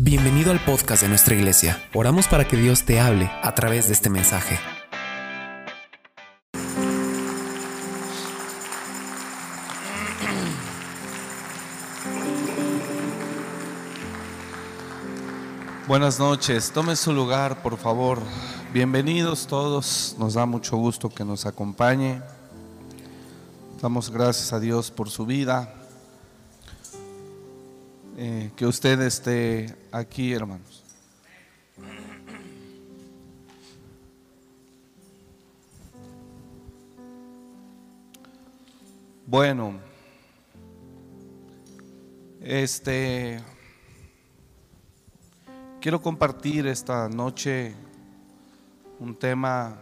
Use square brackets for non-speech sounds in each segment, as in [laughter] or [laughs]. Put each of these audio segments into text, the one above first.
Bienvenido al podcast de nuestra iglesia. Oramos para que Dios te hable a través de este mensaje. Buenas noches, tome su lugar por favor. Bienvenidos todos, nos da mucho gusto que nos acompañe. Damos gracias a Dios por su vida. Eh, que usted esté aquí, hermanos. Bueno, este quiero compartir esta noche un tema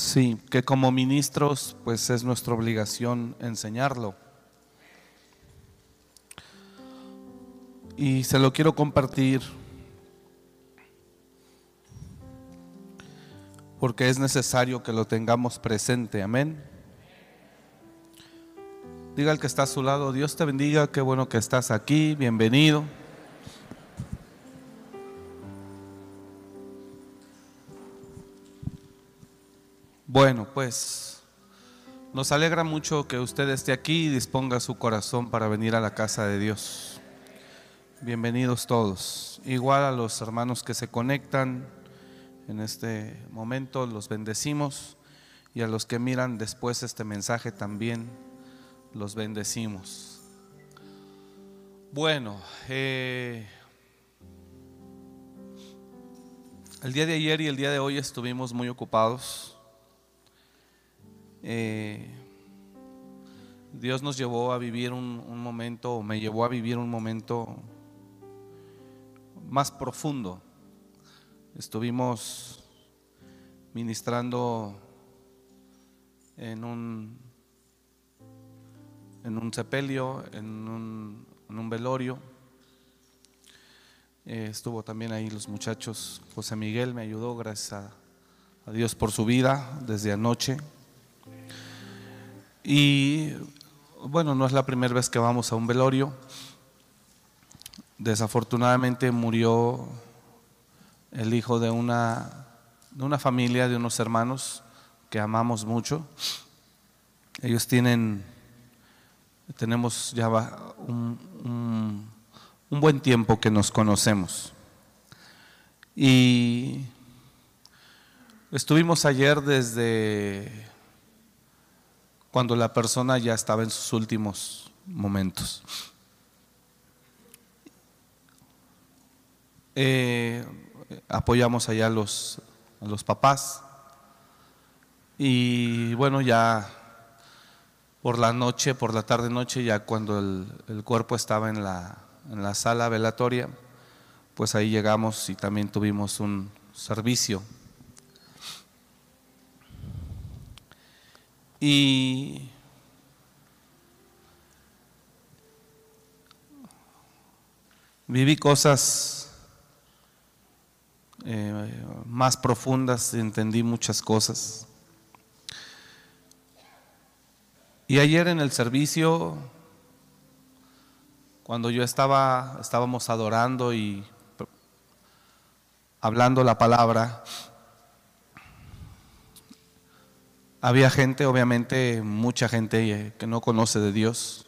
Sí, que como ministros pues es nuestra obligación enseñarlo. Y se lo quiero compartir porque es necesario que lo tengamos presente, amén. Diga al que está a su lado, Dios te bendiga, qué bueno que estás aquí, bienvenido. Bueno, pues nos alegra mucho que usted esté aquí y disponga su corazón para venir a la casa de Dios. Bienvenidos todos. Igual a los hermanos que se conectan en este momento, los bendecimos y a los que miran después este mensaje también los bendecimos. Bueno, eh, el día de ayer y el día de hoy estuvimos muy ocupados eh, Dios nos llevó a vivir un, momento, me llevó a vivir un momento más profundo. Estuvimos ministrando en un, en un sepelio, en un, velorio. Eh, estuvo también ahí los muchachos, José Miguel me ayudó, gracias a Dios por su vida desde anoche. Y bueno, no es la primera vez que vamos a un velorio. Desafortunadamente murió el hijo de una, de una familia, de unos hermanos que amamos mucho. Ellos tienen, tenemos ya un, un buen tiempo que nos conocemos. Y estuvimos ayer desde cuando la persona ya estaba en sus últimos momentos. Eh, apoyamos allá a los, a los papás y bueno, ya por la noche, por la tarde noche, ya cuando el, el cuerpo estaba en la, en la sala velatoria, pues ahí llegamos y también tuvimos un servicio Y viví cosas eh, más profundas, entendí muchas cosas. Y ayer en el servicio, cuando yo estaba, estábamos adorando y hablando la palabra, Había gente, obviamente, mucha gente eh, que no conoce de Dios.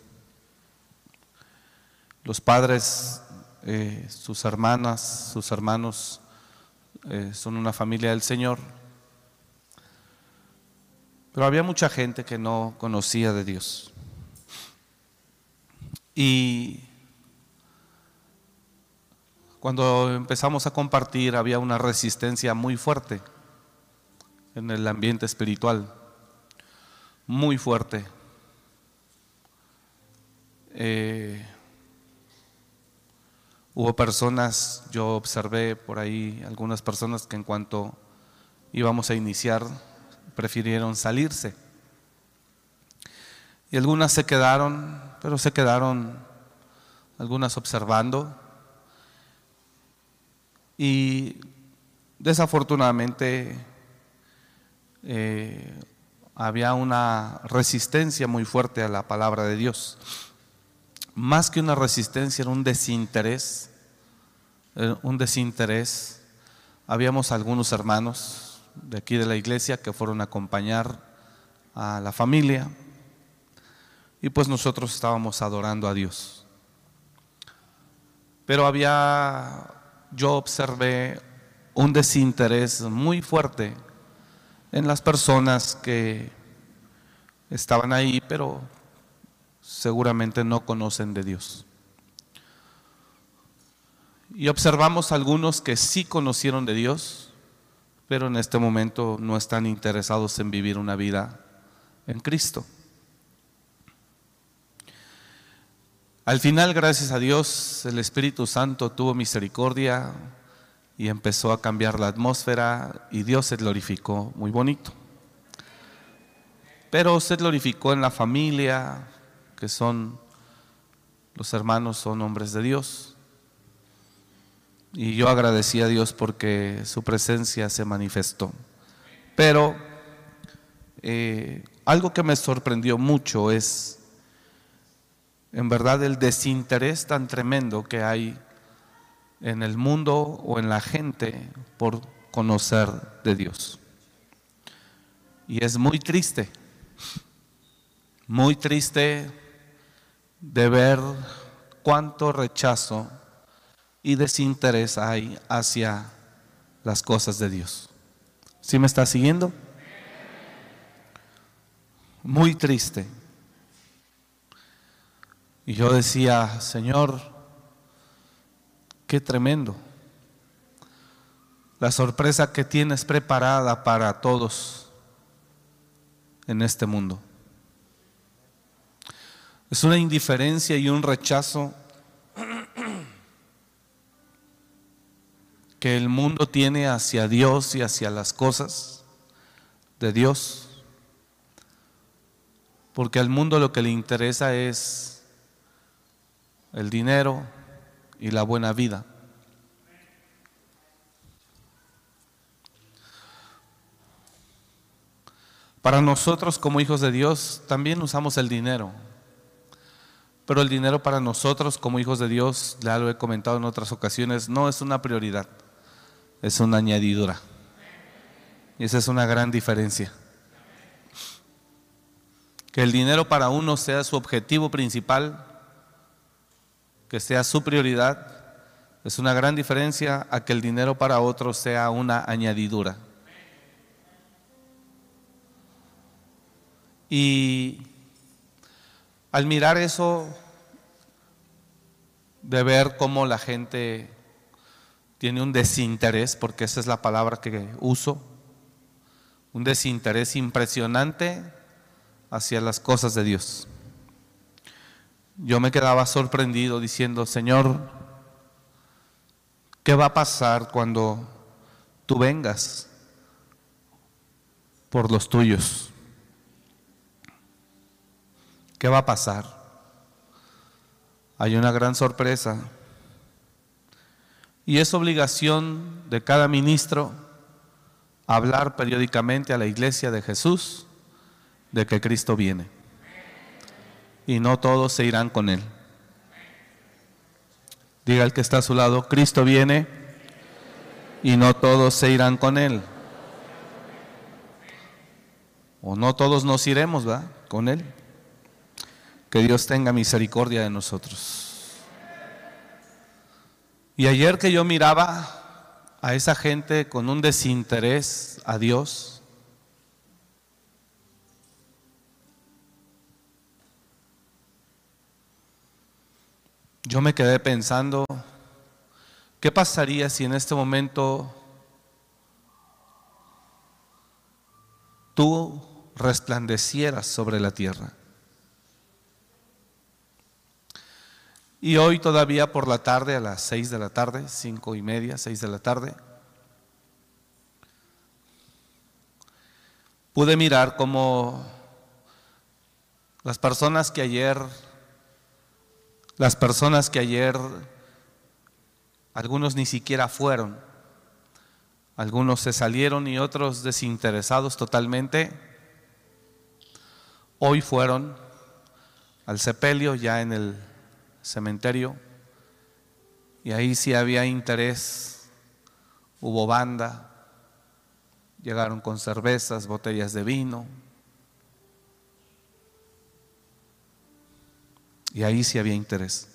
Los padres, eh, sus hermanas, sus hermanos eh, son una familia del Señor. Pero había mucha gente que no conocía de Dios. Y cuando empezamos a compartir había una resistencia muy fuerte en el ambiente espiritual muy fuerte. Eh, hubo personas, yo observé por ahí algunas personas que en cuanto íbamos a iniciar prefirieron salirse. Y algunas se quedaron, pero se quedaron algunas observando. Y desafortunadamente eh, había una resistencia muy fuerte a la palabra de Dios. Más que una resistencia, era un desinterés, eh, un desinterés. Habíamos algunos hermanos de aquí de la iglesia que fueron a acompañar a la familia y pues nosotros estábamos adorando a Dios. Pero había, yo observé un desinterés muy fuerte en las personas que estaban ahí, pero seguramente no conocen de Dios. Y observamos algunos que sí conocieron de Dios, pero en este momento no están interesados en vivir una vida en Cristo. Al final, gracias a Dios, el Espíritu Santo tuvo misericordia y empezó a cambiar la atmósfera y Dios se glorificó muy bonito. Pero se glorificó en la familia, que son los hermanos, son hombres de Dios. Y yo agradecí a Dios porque su presencia se manifestó. Pero eh, algo que me sorprendió mucho es, en verdad, el desinterés tan tremendo que hay en el mundo o en la gente por conocer de Dios. Y es muy triste, muy triste de ver cuánto rechazo y desinterés hay hacia las cosas de Dios. ¿Sí me está siguiendo? Muy triste. Y yo decía, Señor, Qué tremendo. La sorpresa que tienes preparada para todos en este mundo. Es una indiferencia y un rechazo [clears throat] que el mundo tiene hacia Dios y hacia las cosas de Dios. Porque al mundo lo que le interesa es el dinero, y la buena vida. Para nosotros como hijos de Dios también usamos el dinero, pero el dinero para nosotros como hijos de Dios, ya lo he comentado en otras ocasiones, no es una prioridad, es una añadidura. Y esa es una gran diferencia. Que el dinero para uno sea su objetivo principal que sea su prioridad, es una gran diferencia a que el dinero para otros sea una añadidura. Y al mirar eso, de ver cómo la gente tiene un desinterés, porque esa es la palabra que uso, un desinterés impresionante hacia las cosas de Dios yo me quedaba sorprendido diciendo, Señor, ¿qué va a pasar cuando tú vengas por los tuyos? ¿Qué va a pasar? Hay una gran sorpresa. Y es obligación de cada ministro hablar periódicamente a la iglesia de Jesús de que Cristo viene y no todos se irán con Él. Diga el que está a su lado, Cristo viene y no todos se irán con Él. O no todos nos iremos, ¿va? Con Él. Que Dios tenga misericordia de nosotros. Y ayer que yo miraba a esa gente con un desinterés a Dios, yo me quedé pensando, ¿qué pasaría si en este momento tú resplandecieras sobre la tierra? Y hoy todavía por la tarde, a las seis de la tarde, cinco y media, seis de la tarde, pude mirar cómo las personas que ayer las personas que ayer, algunos ni siquiera fueron, algunos se salieron y otros desinteresados totalmente, Hoy fueron al sepelio, ya en el cementerio, y ahí sí había interés, hubo banda, llegaron con cervezas, botellas de vino, y ahí sí había interés.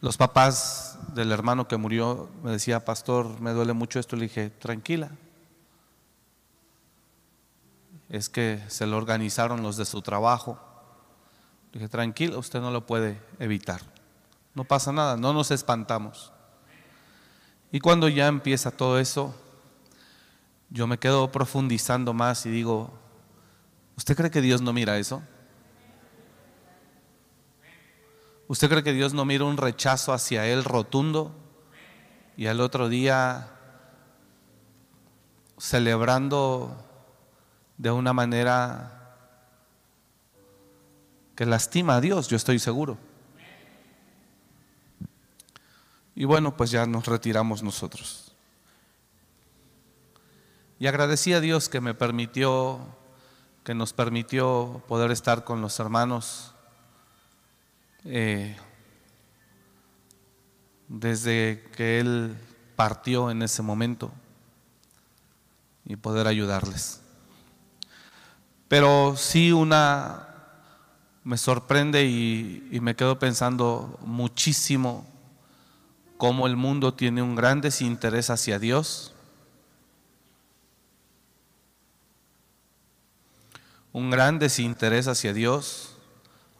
Los papás del hermano que murió me decía, pastor, me duele mucho esto. Le dije, tranquila. Es que se lo organizaron los de su trabajo. Le dije, tranquila, usted no lo puede evitar. No pasa nada, no nos espantamos. Y cuando ya empieza todo eso, yo me quedo profundizando más y digo, ¿usted cree que Dios no mira eso? ¿Usted cree que Dios no mira un rechazo hacia Él rotundo? Y al otro día celebrando de una manera que lastima a Dios, yo estoy seguro. Y bueno, pues ya nos retiramos nosotros. Y agradecí a Dios que me permitió, que nos permitió poder estar con los hermanos eh, desde que Él partió en ese momento y poder ayudarles. Pero sí una me sorprende y, y, me quedo pensando muchísimo cómo el mundo tiene un gran desinterés hacia Dios, un gran desinterés hacia Dios,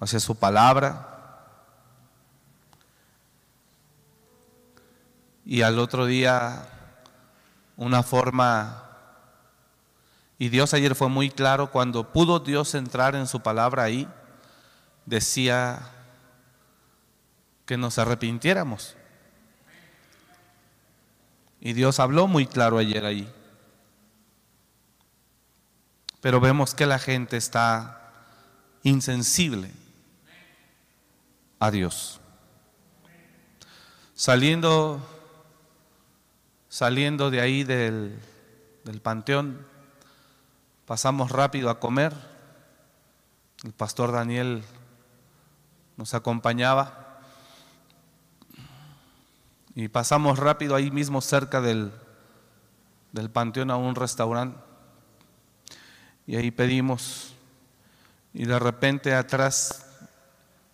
hacia su palabra. y al otro día una forma... Y Dios ayer fue muy claro, cuando pudo Dios entrar en su palabra ahí, decía que nos arrepintiéramos. Y Dios habló muy claro ayer ahí. Pero vemos que la gente está insensible a Dios. Saliendo Saliendo de ahí del, panteón, pasamos rápido a comer. El pastor Daniel nos acompañaba. Y pasamos rápido ahí mismo cerca del, del panteón a un restaurante. Y ahí pedimos. Y de repente atrás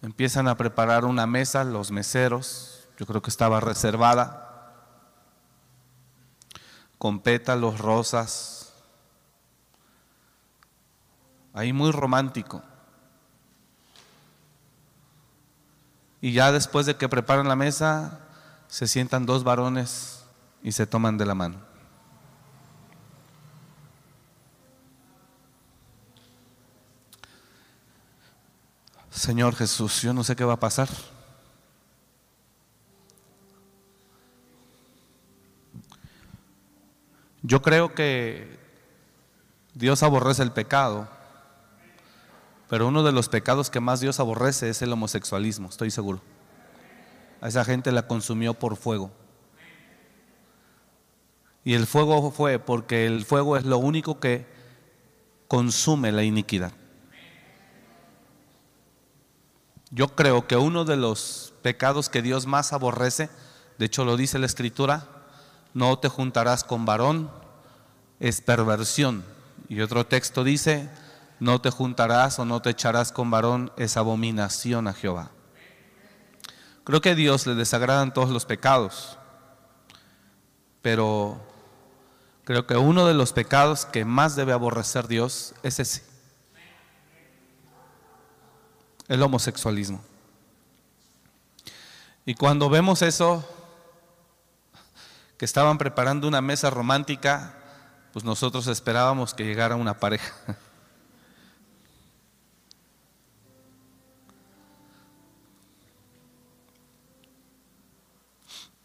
empiezan a preparar una mesa, los meseros. Yo creo que estaba reservada con pétalos rosas, ahí muy romántico. Y ya después de que preparan la mesa, se sientan dos varones y se toman de la mano. Señor Jesús, yo no sé qué va a pasar. Yo creo que Dios aborrece el pecado, pero uno de los pecados que más Dios aborrece es el homosexualismo, estoy seguro. A esa gente la consumió por fuego. Y el fuego fue porque el fuego es lo único que consume la iniquidad. Yo creo que uno de los pecados que Dios más aborrece, de hecho lo dice la escritura, no te juntarás con varón, es perversión. Y otro texto dice, no te juntarás o no te echarás con varón, es abominación a Jehová. Creo que a Dios le desagradan todos los pecados, pero creo que uno de los pecados que más debe aborrecer Dios es ese, el homosexualismo. Y cuando vemos eso, que estaban preparando una mesa romántica, pues nosotros esperábamos que llegara una pareja.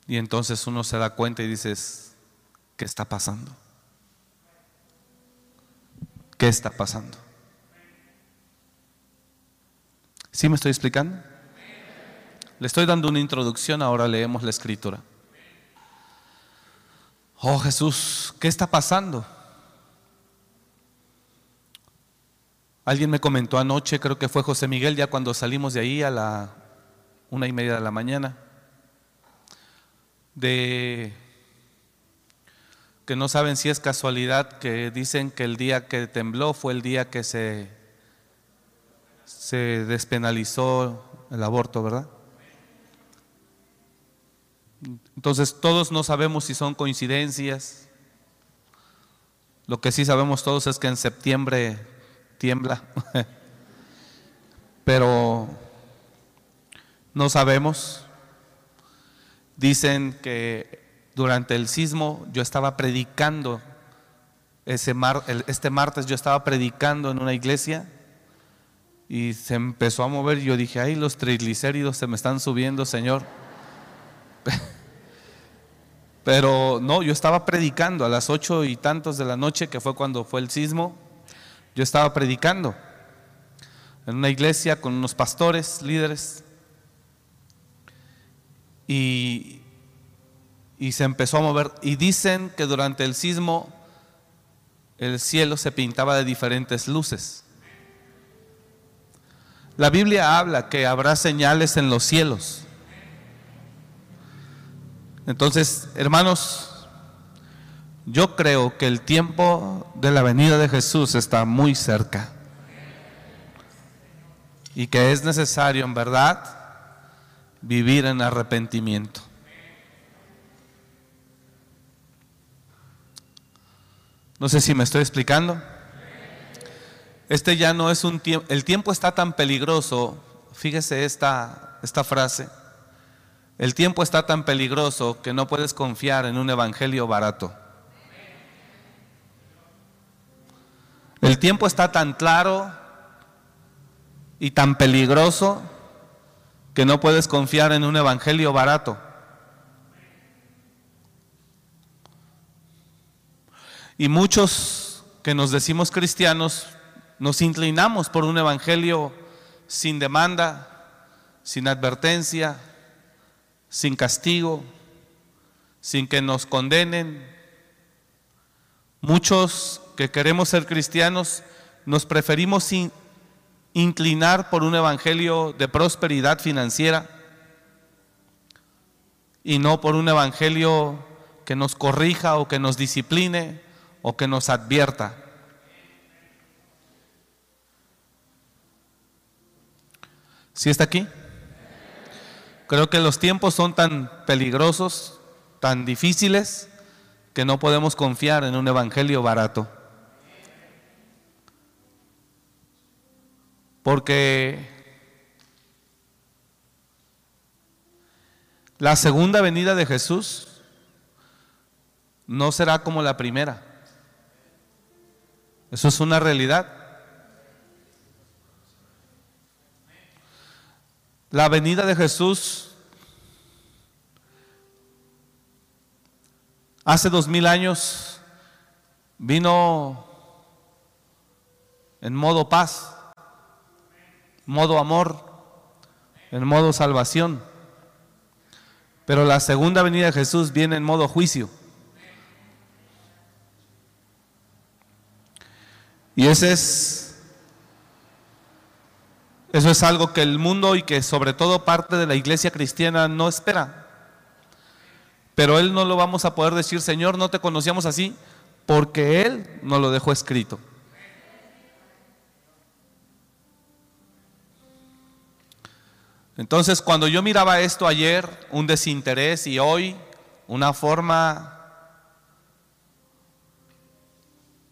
Y entonces uno se da cuenta y dices, ¿qué está pasando? ¿Qué está pasando? ¿Sí me estoy explicando? Le estoy dando una introducción, ahora leemos la escritura. Oh Jesús, ¿qué está pasando? Alguien me comentó anoche, creo que fue José Miguel, ya cuando salimos de ahí a la una y media de la mañana, de que no saben si es casualidad que dicen que el día que tembló fue el día que se, se despenalizó el aborto, ¿verdad? Entonces todos no sabemos si son coincidencias. Lo que sí sabemos todos es que en septiembre tiembla. [laughs] Pero no sabemos. Dicen que durante el sismo yo estaba predicando, ese mar, este martes yo estaba predicando en una iglesia y se empezó a mover. Yo dije, ay, los triglicéridos se me están subiendo, Señor. [laughs] Pero no, yo estaba predicando a las ocho y tantos de la noche, que fue cuando fue el sismo. Yo estaba predicando en una iglesia con unos pastores, líderes. Y, y se empezó a mover. Y dicen que durante el sismo el cielo se pintaba de diferentes luces. La Biblia habla que habrá señales en los cielos. Entonces, hermanos, yo creo que el tiempo de la venida de Jesús está muy cerca. Y que es necesario, en verdad, vivir en arrepentimiento. No sé si me estoy explicando. Este ya no es un tiempo, el tiempo está tan peligroso, fíjese esta, esta frase, el tiempo está tan peligroso que no puedes confiar en un evangelio barato. El tiempo está tan claro y tan peligroso que no puedes confiar en un evangelio barato. Y muchos que nos decimos cristianos nos inclinamos por un evangelio sin demanda, sin advertencia, sin castigo, sin que nos condenen. Muchos que queremos ser cristianos nos preferimos inclinar por un evangelio de prosperidad financiera y no por un evangelio que nos corrija o que nos discipline o que nos advierta. ¿Sí está aquí? Creo que los tiempos son tan peligrosos, tan difíciles, que no podemos confiar en un evangelio barato. Porque la segunda venida de Jesús no será como la primera. Eso es una realidad. La venida de Jesús hace dos mil años vino en modo paz, modo amor, en modo salvación. Pero la segunda venida de Jesús viene en modo juicio. Y ese es eso es algo que el mundo y que sobre todo parte de la iglesia cristiana no espera. Pero Él no lo vamos a poder decir, Señor, no te conocíamos así, porque Él no lo dejó escrito. Entonces, cuando yo miraba esto ayer, un desinterés y hoy una forma,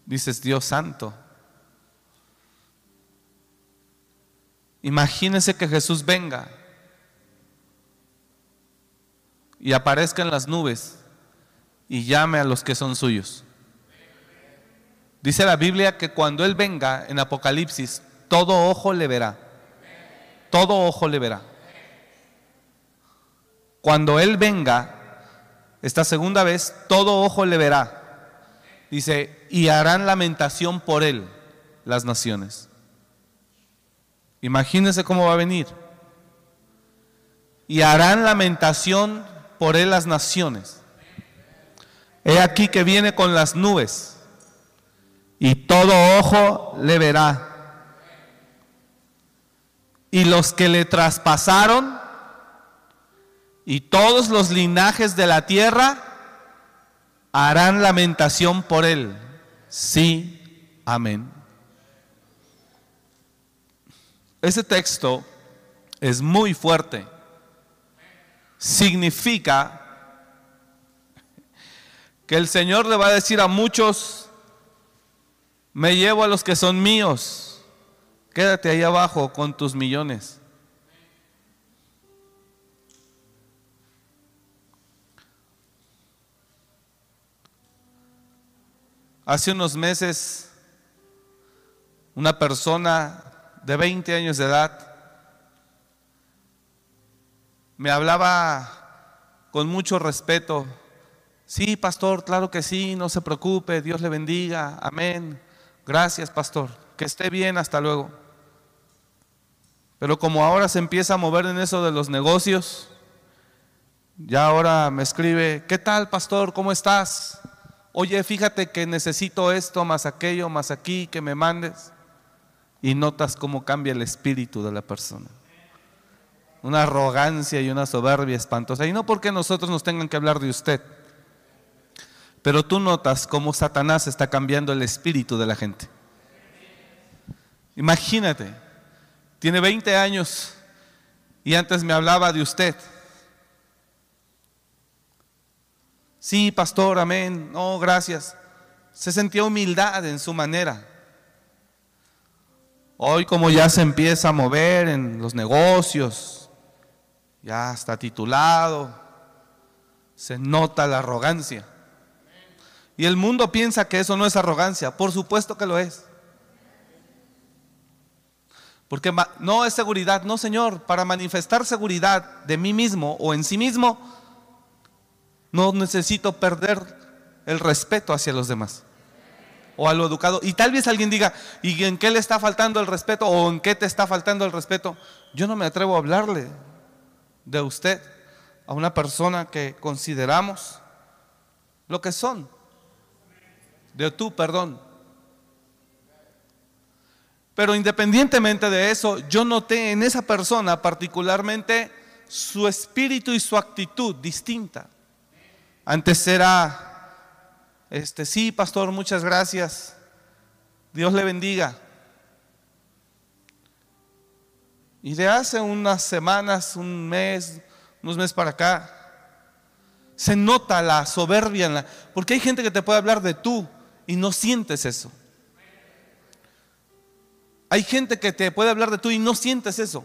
dices, Dios santo, Imagínense que Jesús venga y aparezca en las nubes y llame a los que son suyos. Dice la Biblia que cuando Él venga en Apocalipsis, todo ojo le verá. Todo ojo le verá. Cuando Él venga, esta segunda vez, todo ojo le verá. Dice, y harán lamentación por Él las naciones. Imagínense cómo va a venir. Y harán lamentación por él las naciones. He aquí que viene con las nubes y todo ojo le verá. y los que le traspasaron y todos los linajes de la tierra harán lamentación por él. Sí, amén. Ese texto es muy fuerte. Significa que el Señor le va a decir a muchos, me llevo a los que son míos, quédate ahí abajo con tus millones. Hace unos meses, una persona de 20 años de edad me hablaba con mucho respeto. Sí, pastor, claro que sí, no se preocupe, Dios le bendiga, amén. Gracias, pastor, que esté bien, hasta luego. Pero como ahora se empieza a mover en eso de los negocios, ya ahora me escribe, ¿qué tal, pastor? ¿Cómo estás? oye, fíjate que necesito esto, más aquello, más aquí, que me mandes. Y notas cómo cambia el espíritu de la persona. Una arrogancia y una soberbia espantosa. Y no porque nosotros nos tengan que hablar de usted. Pero tú notas cómo Satanás está cambiando el espíritu de la gente. Imagínate, tiene 20 años y antes me hablaba de usted. Sí, pastor, amén. No, gracias. Se sentía humildad en su manera. Hoy como ya se empieza a mover en los negocios, ya está titulado, se nota la arrogancia. Y el mundo piensa que eso no es arrogancia. Por supuesto que lo es. Porque no es seguridad, no Señor, para manifestar seguridad de mí mismo o en sí mismo, no necesito perder el respeto hacia los demás o a lo educado. Y tal vez alguien diga, ¿y en qué le está faltando el respeto o en qué te está faltando el respeto? Yo no me atrevo a hablarle de usted a una persona que consideramos lo que son. De tú, perdón. Pero independientemente de eso, yo noté en esa persona particularmente su espíritu y su actitud distinta. Antes era, este, sí, pastor, muchas gracias. Dios le bendiga. Y de hace unas semanas, un mes, unos meses para acá, se nota la soberbia, en la, porque hay gente que te puede hablar de tú y no sientes eso. Hay gente que te puede hablar de tú y no sientes eso.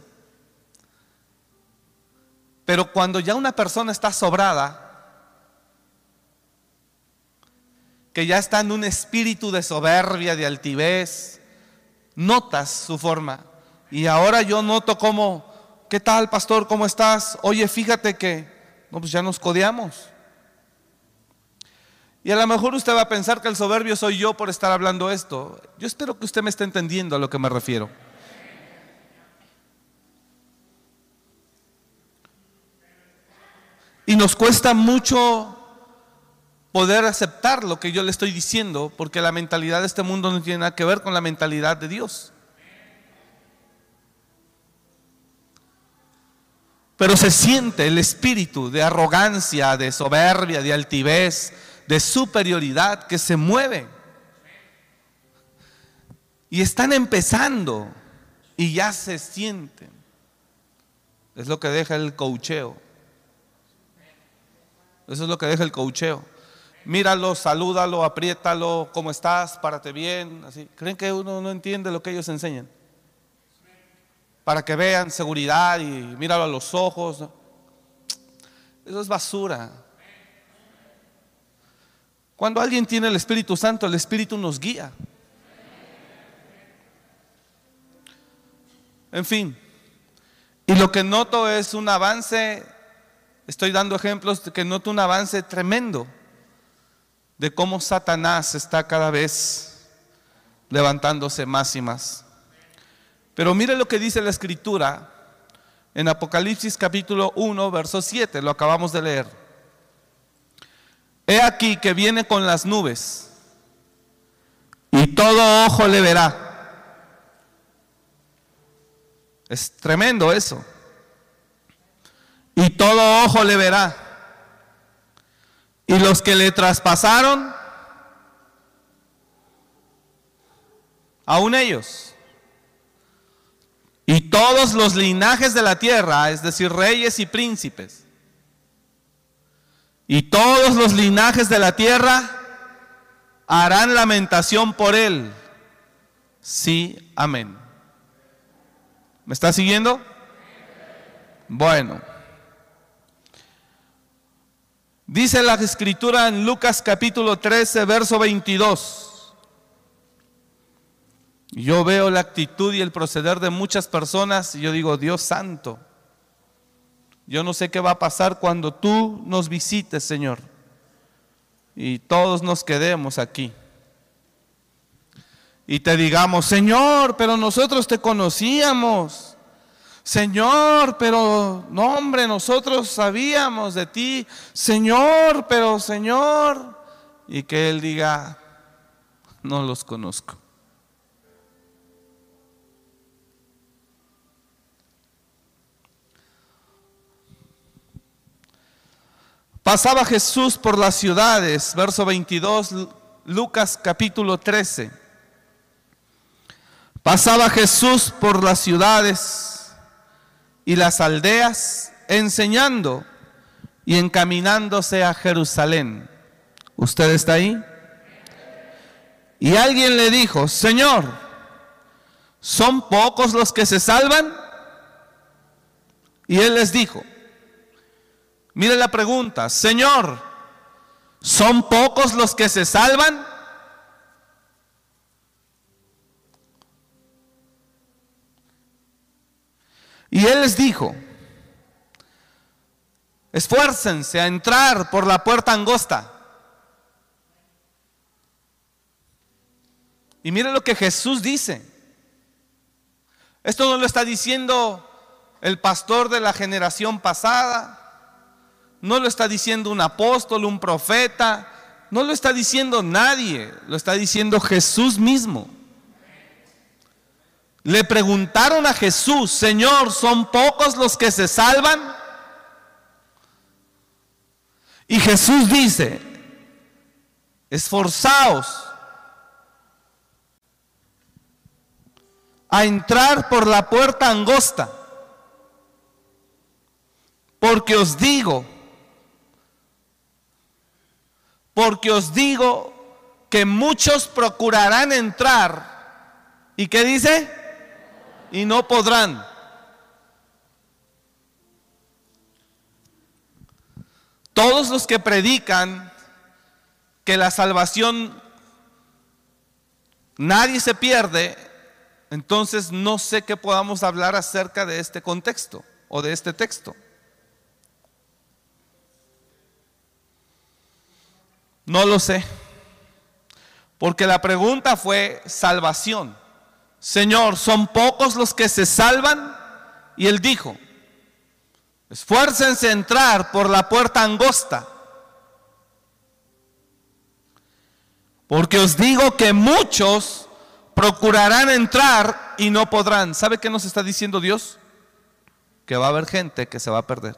Pero cuando ya una persona está sobrada, que ya está en un espíritu de soberbia, de altivez, notas su forma. Y ahora yo noto como, ¿qué tal, pastor? ¿Cómo estás? Oye, fíjate que, no, pues ya nos codeamos. Y a lo mejor usted va a pensar que el soberbio soy yo por estar hablando esto. Yo espero que usted me esté entendiendo a lo que me refiero. Y nos cuesta mucho poder aceptar lo que yo le estoy diciendo, porque la mentalidad de este mundo no tiene nada que ver con la mentalidad de Dios. Pero se siente el espíritu de arrogancia, de soberbia, de altivez, de superioridad que se mueve. Y están empezando y ya se sienten. Es lo que deja el cocheo. Eso es lo que deja el cocheo míralo, salúdalo, apriétalo, ¿cómo estás? Párate bien. Así. ¿Creen que uno no entiende lo que ellos enseñan? Para que vean seguridad y míralo a los ojos. Eso es basura. Cuando alguien tiene el Espíritu Santo, el Espíritu nos guía. En fin, y lo que noto es un avance, estoy dando ejemplos de que noto un avance tremendo de cómo Satanás está cada vez levantándose más y más. Pero mire lo que dice la escritura en Apocalipsis capítulo 1, verso 7, lo acabamos de leer. He aquí que viene con las nubes y todo ojo le verá. Es tremendo eso. Y todo ojo le verá. Y los que le traspasaron, aún ellos. Y todos los linajes de la tierra, es decir, reyes y príncipes. Y todos los linajes de la tierra harán lamentación por él. Sí, amén. ¿Me está siguiendo? Bueno. Dice la escritura en Lucas capítulo 13, verso 22. Yo veo la actitud y el proceder de muchas personas y yo digo, Dios santo, yo no sé qué va a pasar cuando tú nos visites, Señor, y todos nos quedemos aquí. Y te digamos, Señor, pero nosotros te conocíamos. Señor, pero no hombre, nosotros sabíamos de ti, Señor, pero Señor, y que Él diga, no los conozco. Pasaba Jesús por las ciudades, verso 22, Lucas capítulo 13. Pasaba Jesús por las ciudades y las aldeas, enseñando y encaminándose a Jerusalén. ¿Usted está ahí? Y alguien le dijo, Señor, ¿son pocos los que se salvan? Y él les dijo, mire la pregunta, Señor, ¿son pocos los que se salvan? Y él les dijo, esfuércense a entrar por la puerta angosta. Y mire lo que Jesús dice. Esto no lo está diciendo el pastor de la generación pasada, no lo está diciendo un apóstol, un profeta, no lo está diciendo nadie, lo está diciendo Jesús mismo. Le preguntaron a Jesús, Señor, ¿son pocos los que se salvan? Y Jesús dice, esforzaos a entrar por la puerta angosta, porque os digo, porque os digo que muchos procurarán entrar. ¿Y qué dice? Y no podrán. Todos los que predican que la salvación nadie se pierde, entonces no sé qué podamos hablar acerca de este contexto o de este texto. No lo sé. Porque la pregunta fue salvación. Señor, ¿son pocos los que se salvan? Y él dijo, esfuércense a entrar por la puerta angosta, porque os digo que muchos procurarán entrar y no podrán. ¿Sabe qué nos está diciendo Dios? Que va a haber gente que se va a perder.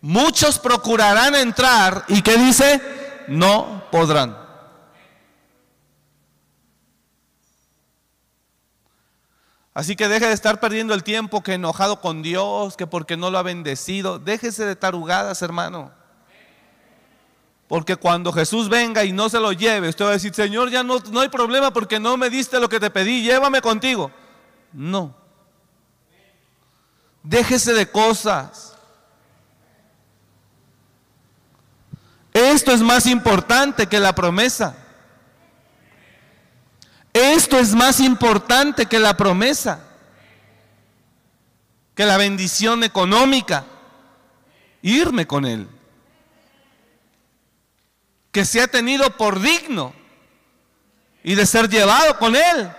Muchos procurarán entrar y que dice, no podrán. Así que deje de estar perdiendo el tiempo que enojado con Dios, que porque no lo ha bendecido. Déjese de tarugadas, hermano. Porque cuando Jesús venga y no se lo lleve, usted va a decir, Señor, ya no, no hay problema porque no me diste lo que te pedí, llévame contigo. No. Déjese de cosas. Esto es más importante que la promesa. Esto es más importante que la promesa, que la bendición económica. Irme con Él. Que se ha tenido por digno y de ser llevado con Él.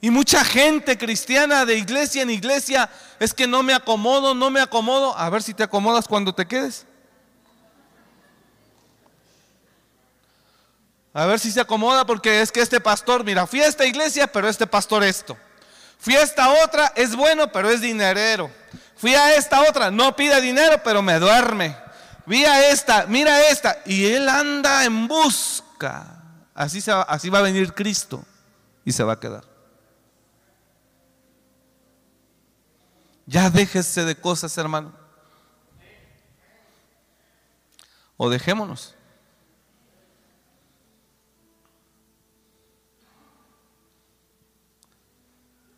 Y mucha gente cristiana de iglesia en iglesia es que no me acomodo, no me acomodo. A ver si te acomodas cuando te quedes. A ver si se acomoda porque es que este pastor, mira, fui a esta iglesia, pero este pastor esto. Fui a esta otra, es bueno, pero es dinerero. Fui a esta otra, no pide dinero, pero me duerme. Vi a esta, mira esta. Y él anda en busca. Así, se va, así va a venir Cristo y se va a quedar. Ya déjese de cosas, hermano. O dejémonos.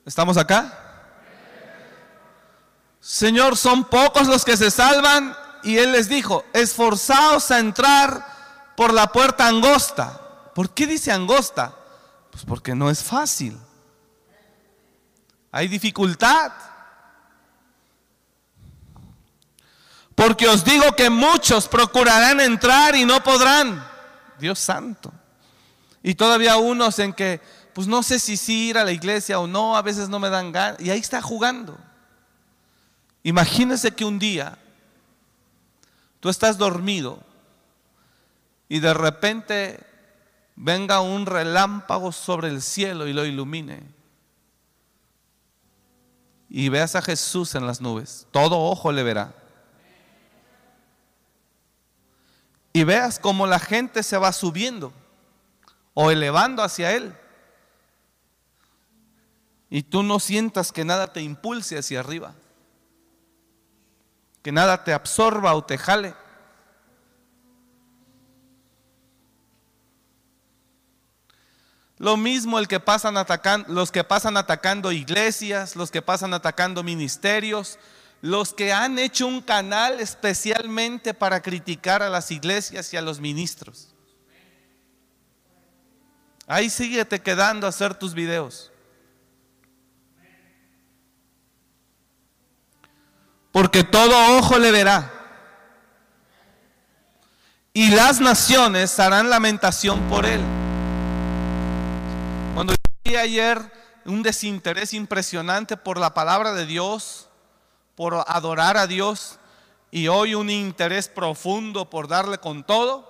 ¿Estamos acá? Señor, son pocos los que se salvan. Y Él les dijo, esforzaos a entrar por la puerta angosta. ¿Por qué dice angosta? Pues porque no es fácil. Hay dificultad. Porque os digo que muchos procurarán entrar y no podrán. Dios santo. Y todavía unos en que, pues no sé si sí ir a la iglesia o no, a veces no me dan ganas. Y ahí está jugando. Imagínese que un día tú estás dormido y de repente venga un relámpago sobre el cielo y lo ilumine. Y veas a Jesús en las nubes. Todo ojo le verá. Y veas cómo la gente se va subiendo o elevando hacia Él. Y tú no sientas que nada te impulse hacia arriba. Que nada te absorba o te jale. Lo mismo el que pasan atacando, los que pasan atacando iglesias, los que pasan atacando ministerios, los que han hecho un canal especialmente para criticar a las iglesias y a los ministros. Ahí síguete quedando a hacer tus videos. Porque todo ojo le verá. Y las naciones harán lamentación por él. Cuando vi ayer un desinterés impresionante por la palabra de Dios, por adorar a Dios, y hoy un interés profundo por darle con todo,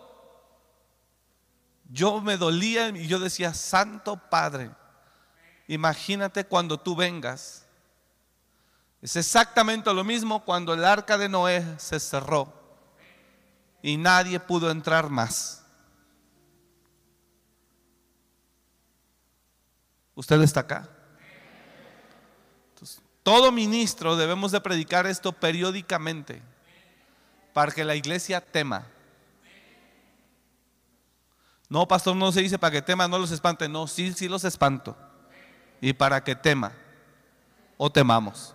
yo me dolía y yo decía, Santo Padre, imagínate cuando tú vengas. Es exactamente lo mismo cuando el arca de Noé se cerró y nadie pudo entrar más. Usted está acá. todo ministro debemos de predicar esto periódicamente para que la iglesia tema. No, pastor, no se dice para que tema, no los espante. No, sí, sí los espanto. Y para que tema o temamos.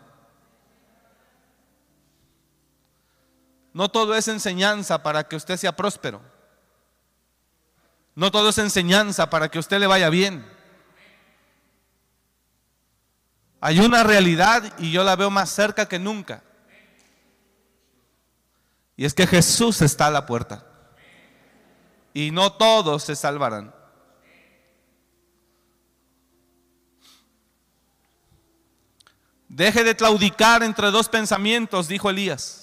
No todo es enseñanza para que usted sea próspero. No todo es enseñanza para que usted le vaya bien. Hay una realidad y yo la veo más cerca que nunca. Y es que Jesús está a la puerta. Y no todos se salvarán. Deje de claudicar entre dos pensamientos, dijo Elías.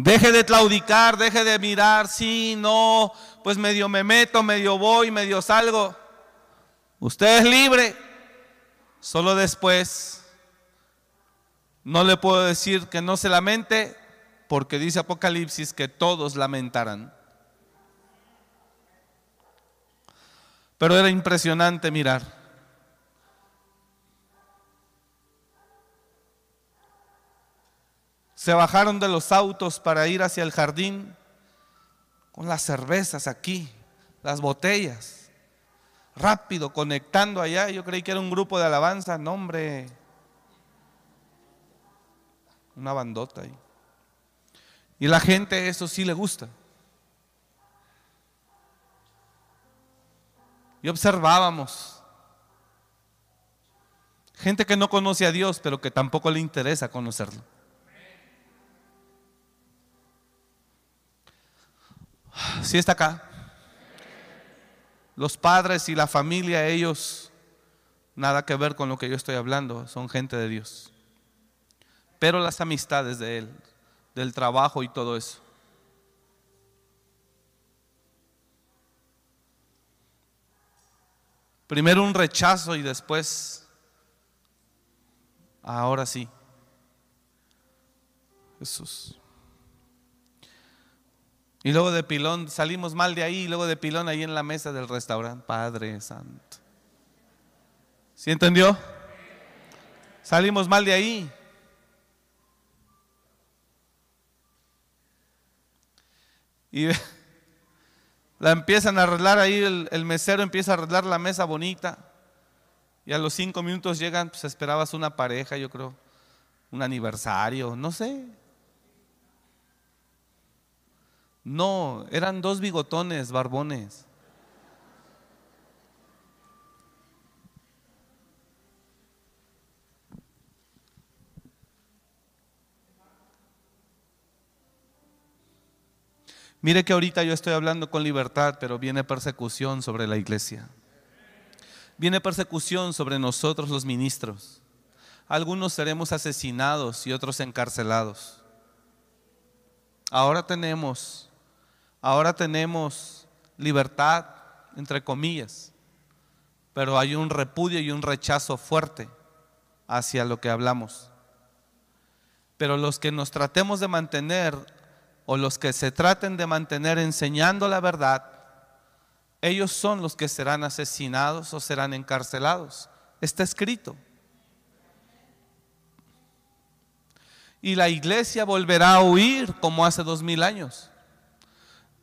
Deje de claudicar, deje de mirar, sí, no, pues medio me meto, medio voy, medio salgo. Usted es libre. Solo después no le puedo decir que no se lamente, porque dice Apocalipsis que todos lamentarán. Pero era impresionante mirar. Se bajaron de los autos para ir hacia el jardín con las cervezas aquí, las botellas rápido, conectando allá. Yo creí que era un grupo de alabanza, no hombre. Una bandota ahí. Y la gente eso sí le gusta. Y observábamos gente que no conoce a Dios, pero que tampoco le interesa conocerlo. Si está acá los padres y la familia, ellos, nada que ver con lo que yo estoy hablando, son gente de Dios. Pero las amistades de Él, del trabajo y todo eso. Primero un rechazo y después Ahora sí. Jesús. Y luego de pilón, salimos mal de ahí, y luego de pilón ahí en la mesa del restaurante. Padre Santo. ¿Sí entendió? Salimos mal de ahí. Y [laughs] la empiezan a arreglar ahí, el, mesero empieza a arreglar la mesa bonita. Y a los cinco minutos llegan, pues esperabas una pareja, yo creo, un aniversario, no sé. No, eran dos bigotones, barbones. Mire que ahorita yo estoy hablando con libertad, pero viene persecución sobre la iglesia. Viene persecución sobre nosotros los ministros. Algunos seremos asesinados y otros encarcelados. Ahora tenemos, ahora tenemos libertad, entre comillas, pero hay un repudio y un rechazo fuerte hacia lo que hablamos. Pero los que nos tratemos de mantener o los que se traten de mantener enseñando la verdad, ellos son los que serán asesinados o serán encarcelados. Está escrito. Y la iglesia volverá a huir como hace dos mil años.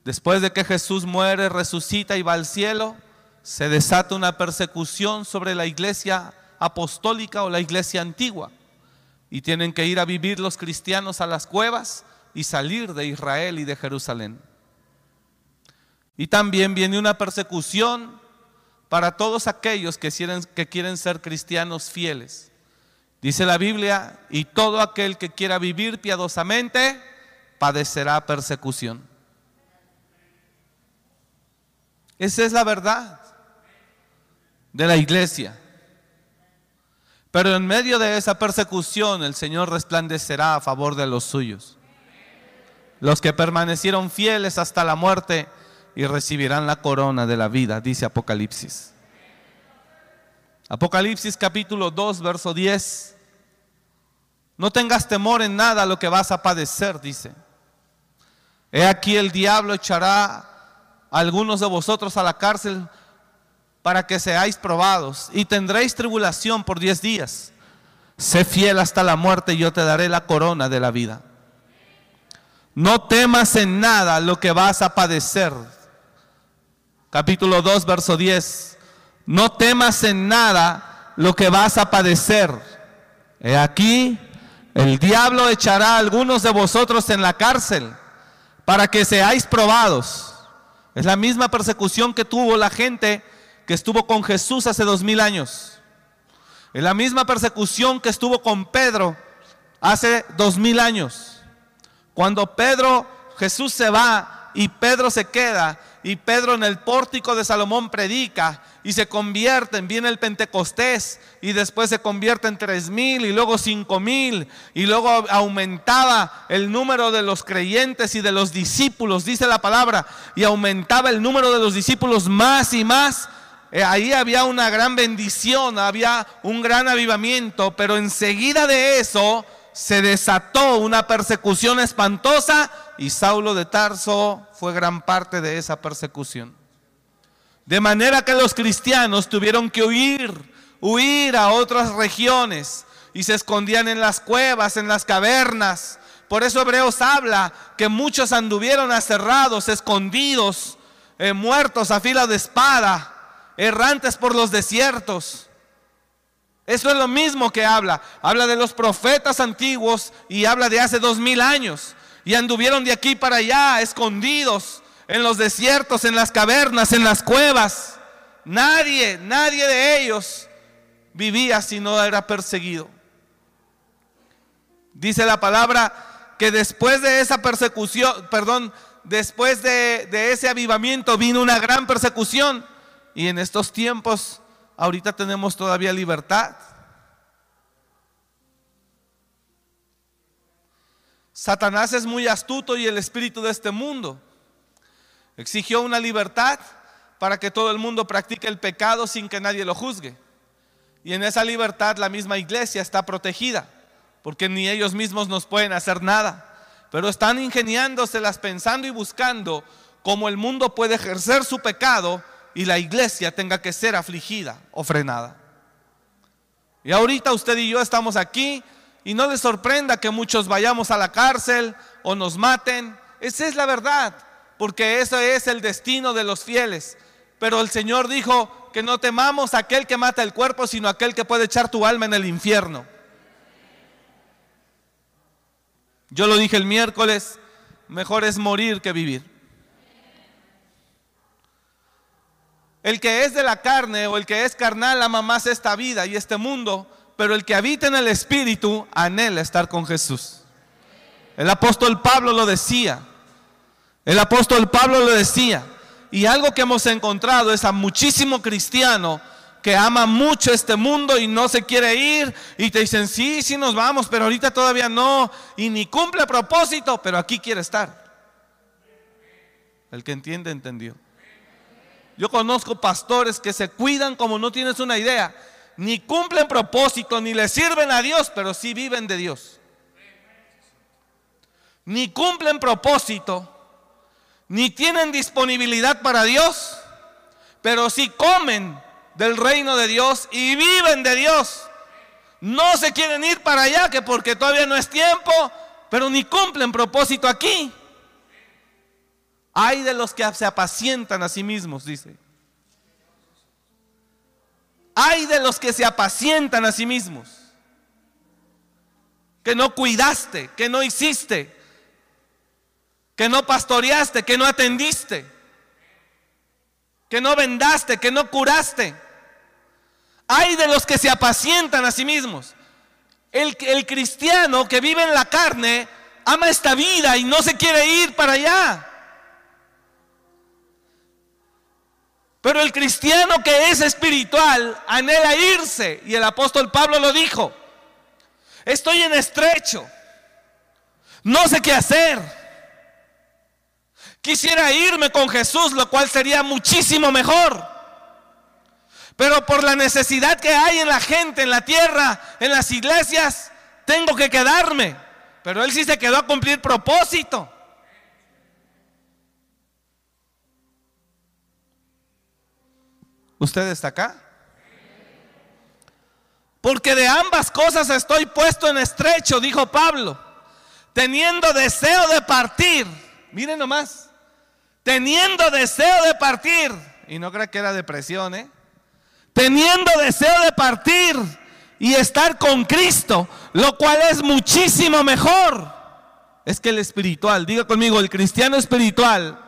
Después de que Jesús muere, resucita y va al cielo, se desata una persecución sobre la iglesia apostólica o la iglesia antigua. Y tienen que ir a vivir los cristianos a las cuevas y salir de Israel y de Jerusalén. Y también viene una persecución para todos aquellos que quieren, ser cristianos fieles. Dice la Biblia, y todo aquel que quiera vivir piadosamente padecerá persecución. Esa es la verdad de la iglesia. Pero en medio de esa persecución el Señor resplandecerá a favor de los suyos los que permanecieron fieles hasta la muerte y recibirán la corona de la vida, dice Apocalipsis. Apocalipsis capítulo 2, verso 10. No tengas temor en nada lo que vas a padecer, dice. He aquí el diablo echará algunos de vosotros a la cárcel para que seáis probados y tendréis tribulación por diez días. Sé fiel hasta la muerte y yo te daré la corona de la vida. No temas en nada lo que vas a padecer. Capítulo 2, verso 10. No temas en nada lo que vas a padecer. He aquí, el diablo echará a algunos de vosotros en la cárcel para que seáis probados. Es la misma persecución que tuvo la gente que estuvo con Jesús hace dos mil años. Es la misma persecución que estuvo con Pedro hace dos mil años. Cuando Pedro, Jesús se va y Pedro se queda y Pedro en el pórtico de Salomón predica y se convierten, viene el Pentecostés y después se convierte en tres mil y luego cinco mil y luego aumentaba el número de los creyentes y de los discípulos, dice la palabra, y aumentaba el número de los discípulos más y más. Eh, ahí había una gran bendición, había un gran avivamiento, pero enseguida de eso se desató una persecución espantosa y Saulo de Tarso fue gran parte de esa persecución. De manera que los cristianos tuvieron que huir, huir a otras regiones y se escondían en las cuevas, en las cavernas. Por eso Hebreos habla que muchos anduvieron aserrados, escondidos, eh, muertos a fila de espada, errantes por los desiertos. Eso es lo mismo que habla. Habla de los profetas antiguos y habla de hace dos mil años. Y anduvieron de aquí para allá, escondidos en los desiertos, en las cavernas, en las cuevas. Nadie, nadie de ellos vivía si no era perseguido. Dice la palabra que después de esa persecución, perdón, después de, de ese avivamiento vino una gran persecución. Y en estos tiempos ahorita tenemos todavía libertad. Satanás es muy astuto y el espíritu de este mundo. Exigió una libertad para que todo el mundo practique el pecado sin que nadie lo juzgue. Y en esa libertad la misma iglesia está protegida, porque ni ellos mismos nos pueden hacer nada. Pero están ingeniándoselas pensando y buscando cómo el mundo puede ejercer su pecado y la iglesia tenga que ser afligida o frenada. Y ahorita usted y yo estamos aquí y no les sorprenda que muchos vayamos a la cárcel o nos maten. Esa es la verdad, porque eso es el destino de los fieles. Pero el Señor dijo que no temamos a aquel que mata el cuerpo, sino a aquel que puede echar tu alma en el infierno. Yo lo dije el miércoles, mejor es morir que vivir. El que es de la carne o el que es carnal ama más esta vida y este mundo, pero el que habita en el Espíritu anhela estar con Jesús. El apóstol Pablo lo decía. El apóstol Pablo lo decía. Y algo que hemos encontrado es a muchísimo cristiano que ama mucho este mundo y no se quiere ir y te dicen, sí, sí nos vamos, pero ahorita todavía no, y ni cumple propósito, pero aquí quiere estar. El que entiende, entendió. Yo conozco pastores que se cuidan como no tienes una idea. Ni cumplen propósito, ni le sirven a Dios, pero sí viven de Dios. Ni cumplen propósito, ni tienen disponibilidad para Dios, pero sí comen del reino de Dios y viven de Dios. No se quieren ir para allá, que porque todavía no es tiempo, pero ni cumplen propósito aquí. Hay de los que se apacientan a sí mismos, dice. Hay de los que se apacientan a sí mismos. Que no cuidaste, que no hiciste, que no pastoreaste, que no atendiste, que no vendaste, que no curaste. Hay de los que se apacientan a sí mismos. El, el cristiano que vive en la carne ama esta vida y no se quiere ir para allá. Pero el cristiano que es espiritual anhela irse. Y el apóstol Pablo lo dijo. Estoy en estrecho. No sé qué hacer. Quisiera irme con Jesús, lo cual sería muchísimo mejor. Pero por la necesidad que hay en la gente, en la tierra, en las iglesias, tengo que quedarme. Pero él sí se quedó a cumplir propósito. ¿Usted está acá? Porque de ambas cosas estoy puesto en estrecho, dijo Pablo, teniendo deseo de partir. Miren nomás, teniendo deseo de partir. Y no creo que era depresión, ¿eh? Teniendo deseo de partir y estar con Cristo, lo cual es muchísimo mejor. Es que el espiritual, diga conmigo, el cristiano espiritual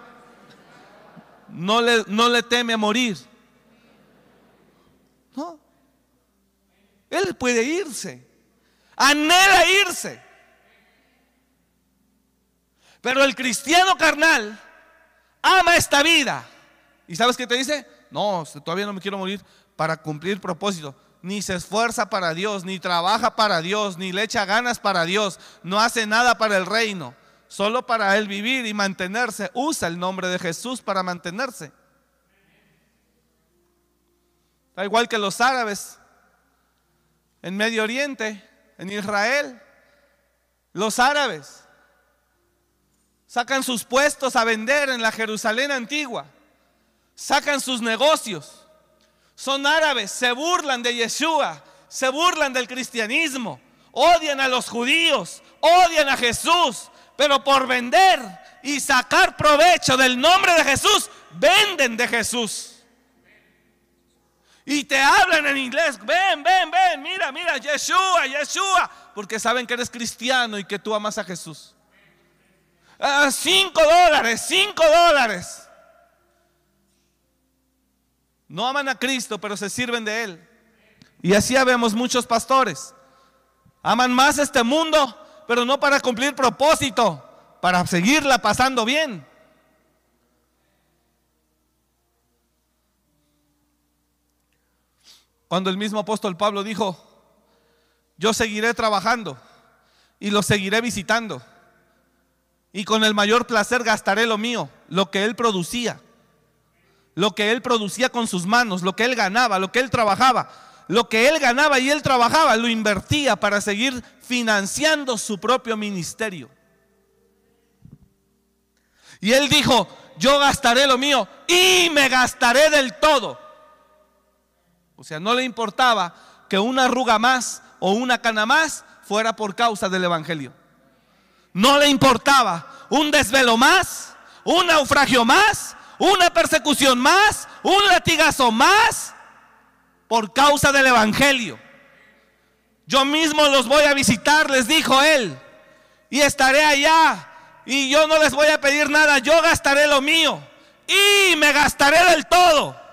no le, no le teme a morir. Él puede irse. Anhela irse. Pero el cristiano carnal ama esta vida. ¿Y sabes qué te dice? No, todavía no me quiero morir para cumplir propósito. Ni se esfuerza para Dios, ni trabaja para Dios, ni le echa ganas para Dios. No hace nada para el reino. Solo para él vivir y mantenerse. Usa el nombre de Jesús para mantenerse. Da igual que los árabes en Medio Oriente, en Israel. Los árabes sacan sus puestos a vender en la Jerusalén antigua. Sacan sus negocios. Son árabes, se burlan de Yeshua, se burlan del cristianismo, odian a los judíos, odian a Jesús, pero por vender y sacar provecho del nombre de Jesús, venden de Jesús. Y te hablan en inglés, ven, ven, ven, mira, mira, Yeshua, Yeshua, porque saben que eres cristiano y que tú amas a Jesús. Ah, cinco dólares, cinco dólares. No aman a Cristo, pero se sirven de Él. Y así vemos muchos pastores. Aman más este mundo, pero no para cumplir propósito, para seguirla pasando bien. Cuando el mismo apóstol Pablo dijo, yo seguiré trabajando y lo seguiré visitando. Y con el mayor placer gastaré lo mío, lo que él producía, lo que él producía con sus manos, lo que él ganaba, lo que él trabajaba. lo que él ganaba y él trabajaba, lo invertía para seguir financiando su propio ministerio. Y él dijo, yo gastaré lo mío y me gastaré del todo. O sea, no le importaba que una arruga más o una cana más fuera por causa del Evangelio. No le importaba un desvelo más, un naufragio más, una persecución más, un latigazo más por causa del Evangelio. Yo mismo los voy a visitar, les dijo él, y estaré allá. Y yo no les voy a pedir nada, yo gastaré lo mío. Y me gastaré del todo.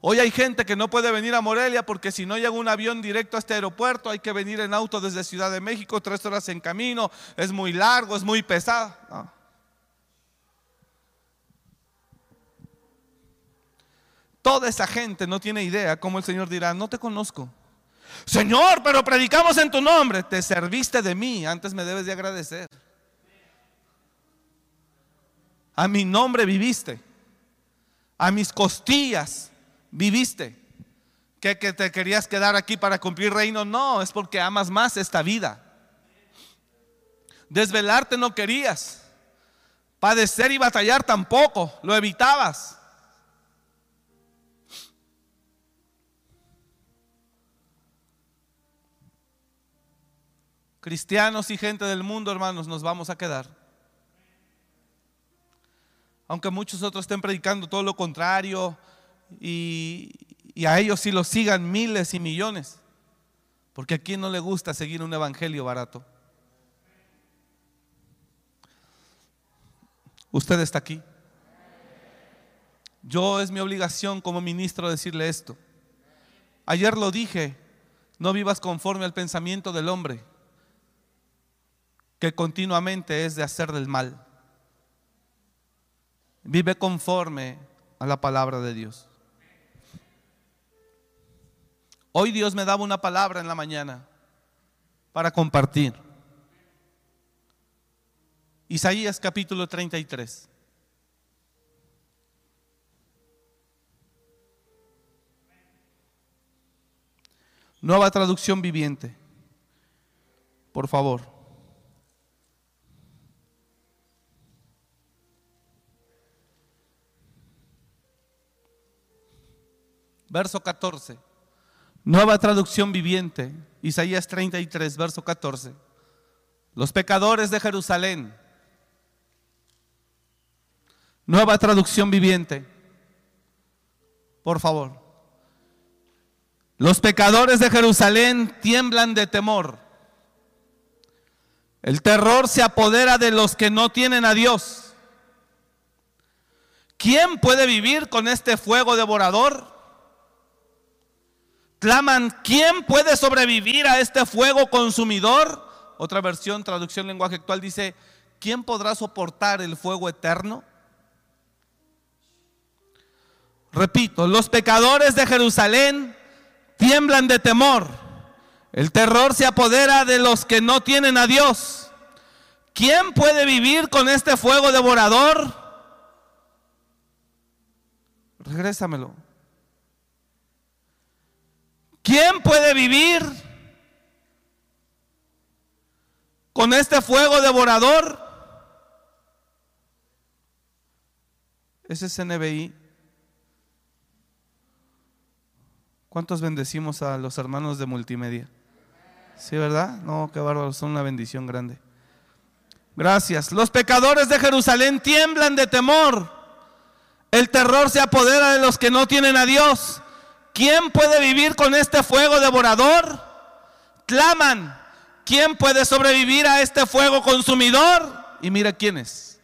Hoy hay gente que no puede venir a Morelia porque si no llega un avión directo a este aeropuerto, hay que venir en auto desde Ciudad de México, tres horas en camino, es muy largo, es muy pesado. Toda esa gente no tiene idea cómo el Señor dirá, no te conozco. Señor, pero predicamos en tu nombre, te serviste de mí, antes me debes de agradecer. A mi nombre viviste, a mis costillas viviste. ¿Que, que te querías quedar aquí para cumplir reino? No, es porque amas más esta vida. Desvelarte no querías. Padecer y batallar tampoco, lo evitabas. Cristianos y gente del mundo, hermanos, nos vamos a quedar. Aunque muchos otros estén predicando todo lo contrario, y, a ellos sí lo sigan miles y millones. Porque a quién no le gusta seguir un evangelio barato. Usted está aquí. Yo es mi obligación como ministro decirle esto. Ayer lo dije, no vivas conforme al pensamiento del hombre, que continuamente es de hacer del mal. Vive conforme a la palabra de Dios. Hoy Dios me daba una palabra en la mañana para compartir. Isaías capítulo 33. Nueva traducción viviente. Por favor. Verso 14. Nueva traducción viviente, Isaías 33, verso 14. Los pecadores de Jerusalén. Nueva traducción viviente. Por favor. Los pecadores de Jerusalén tiemblan de temor. El terror se apodera de los que no tienen a Dios. ¿Quién puede vivir con este fuego devorador? Claman, ¿quién puede sobrevivir a este fuego consumidor? Otra versión, traducción lenguaje actual, dice, ¿quién podrá soportar el fuego eterno? Repito, los pecadores de Jerusalén tiemblan de temor. El terror se apodera de los que no tienen a Dios. ¿Quién puede vivir con este fuego devorador? Regrésamelo. ¿Quién puede vivir con este fuego devorador? Ese es NBI. ¿Cuántos bendecimos a los hermanos de multimedia? Sí, ¿verdad? No, qué bárbaro, son una bendición grande. Gracias. Los pecadores de Jerusalén tiemblan de temor. El terror se apodera de los que no tienen a Dios. ¿Quién puede vivir con este fuego devorador? Claman, ¿quién puede sobrevivir a este fuego consumidor? Y mira quiénes.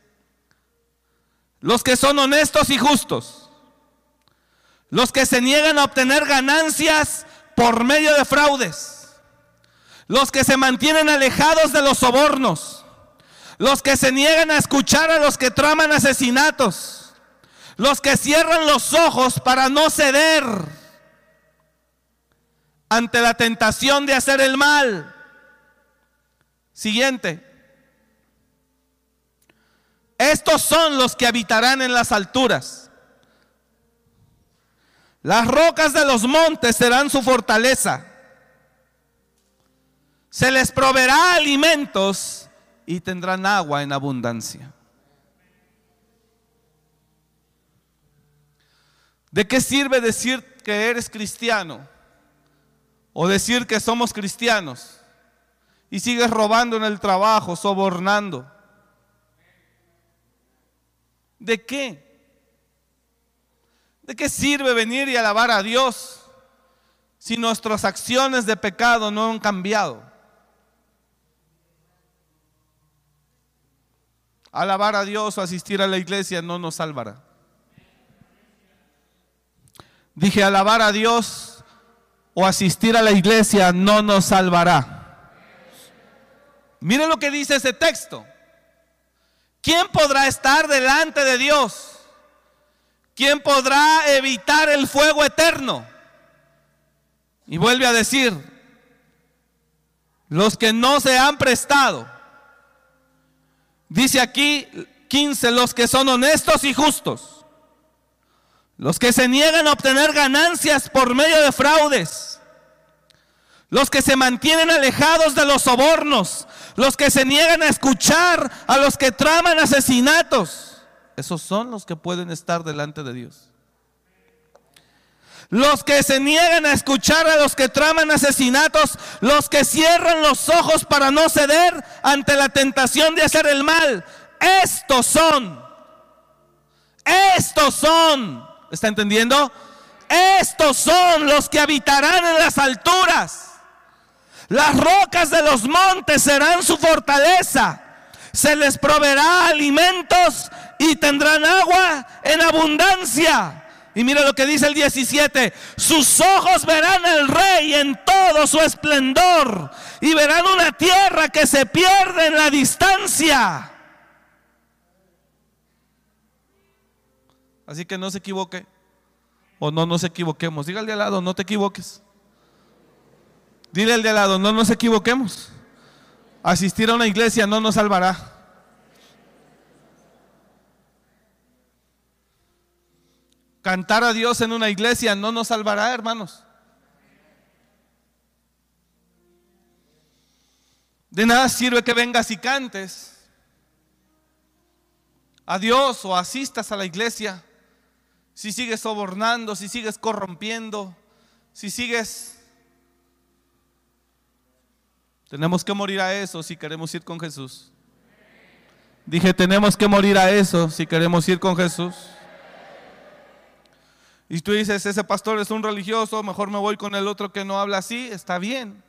Los que son honestos y justos. Los que se niegan a obtener ganancias por medio de fraudes. Los que se mantienen alejados de los sobornos. Los que se niegan a escuchar a los que traman asesinatos. Los que cierran los ojos para no ceder ante la tentación de hacer el mal. Siguiente. Estos son los que habitarán en las alturas. Las rocas de los montes serán su fortaleza. Se les proveerá alimentos y tendrán agua en abundancia. ¿De qué sirve decir que eres cristiano? O decir que somos cristianos y sigues robando en el trabajo, sobornando. ¿De qué? ¿De qué sirve venir y alabar a Dios si nuestras acciones de pecado no han cambiado? Alabar a Dios o asistir a la iglesia no nos salvará. Dije, alabar a Dios o asistir a la iglesia no nos salvará. Miren lo que dice ese texto. ¿Quién podrá estar delante de Dios? ¿Quién podrá evitar el fuego eterno? Y vuelve a decir, los que no se han prestado. Dice aquí 15, los que son honestos y justos los que se niegan a obtener ganancias por medio de fraudes, los que se mantienen alejados de los sobornos, los que se niegan a escuchar a los que traman asesinatos, esos son los que pueden estar delante de Dios. Los que se niegan a escuchar a los que traman asesinatos, los que cierran los ojos para no ceder ante la tentación de hacer el mal, estos son, estos son ¿Está entendiendo? Estos son los que habitarán en las alturas. Las rocas de los montes serán su fortaleza. Se les proveerá alimentos y tendrán agua en abundancia. Y mira lo que dice el 17. Sus ojos verán al rey en todo su esplendor y verán una tierra que se pierde en la distancia. Así que no se equivoque. O no nos equivoquemos. Dígale al lado, no te equivoques. Dile al de al lado, no nos equivoquemos. Asistir a una iglesia no nos salvará. Cantar a Dios en una iglesia no nos salvará, hermanos. De nada sirve que vengas y cantes a Dios o asistas a la iglesia si sigues sobornando, si sigues corrompiendo, si sigues... Tenemos que morir a eso si queremos ir con Jesús. Dije, tenemos que morir a eso si queremos ir con Jesús. Y tú dices, ese pastor es un religioso, mejor me voy con el otro que no habla así, está bien.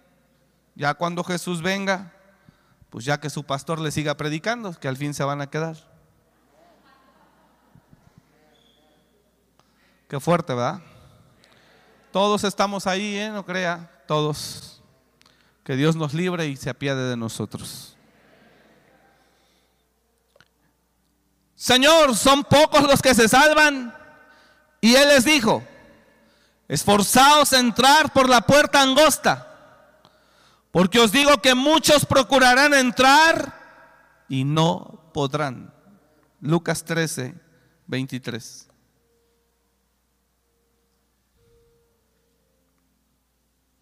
Ya cuando Jesús venga, pues ya que su pastor le siga predicando, que al fin se van a quedar. Qué fuerte, ¿verdad? Todos estamos ahí, ¿eh? No crea, todos. Que Dios nos libre y se apiade de nosotros. Señor, son pocos los que se salvan. Y Él les dijo, esforzaos a entrar por la puerta angosta, porque os digo que muchos procurarán entrar y no podrán. Lucas 13, 23.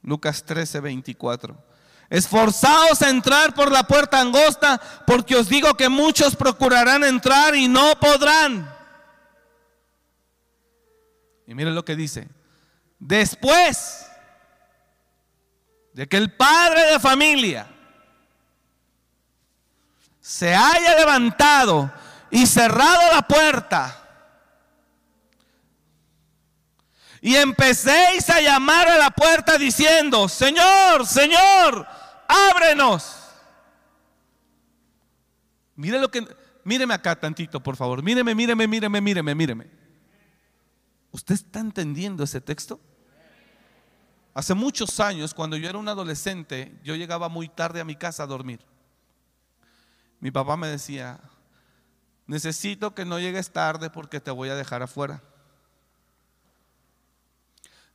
Lucas 13, 24. Esforzaos a entrar por la puerta angosta, porque os digo que muchos procurarán entrar y no podrán. Y miren lo que dice. Después de que el padre de familia se haya levantado y cerrado la puerta, Y empecéis a llamar a la puerta diciendo, Señor, Señor, ábrenos. Mire lo que, míreme acá tantito, por favor. Míreme, míreme, míreme, míreme, míreme. ¿Usted está entendiendo ese texto? Hace muchos años, cuando yo era un adolescente, yo llegaba muy tarde a mi casa a dormir. Mi papá me decía, necesito que no llegues tarde porque te voy a dejar afuera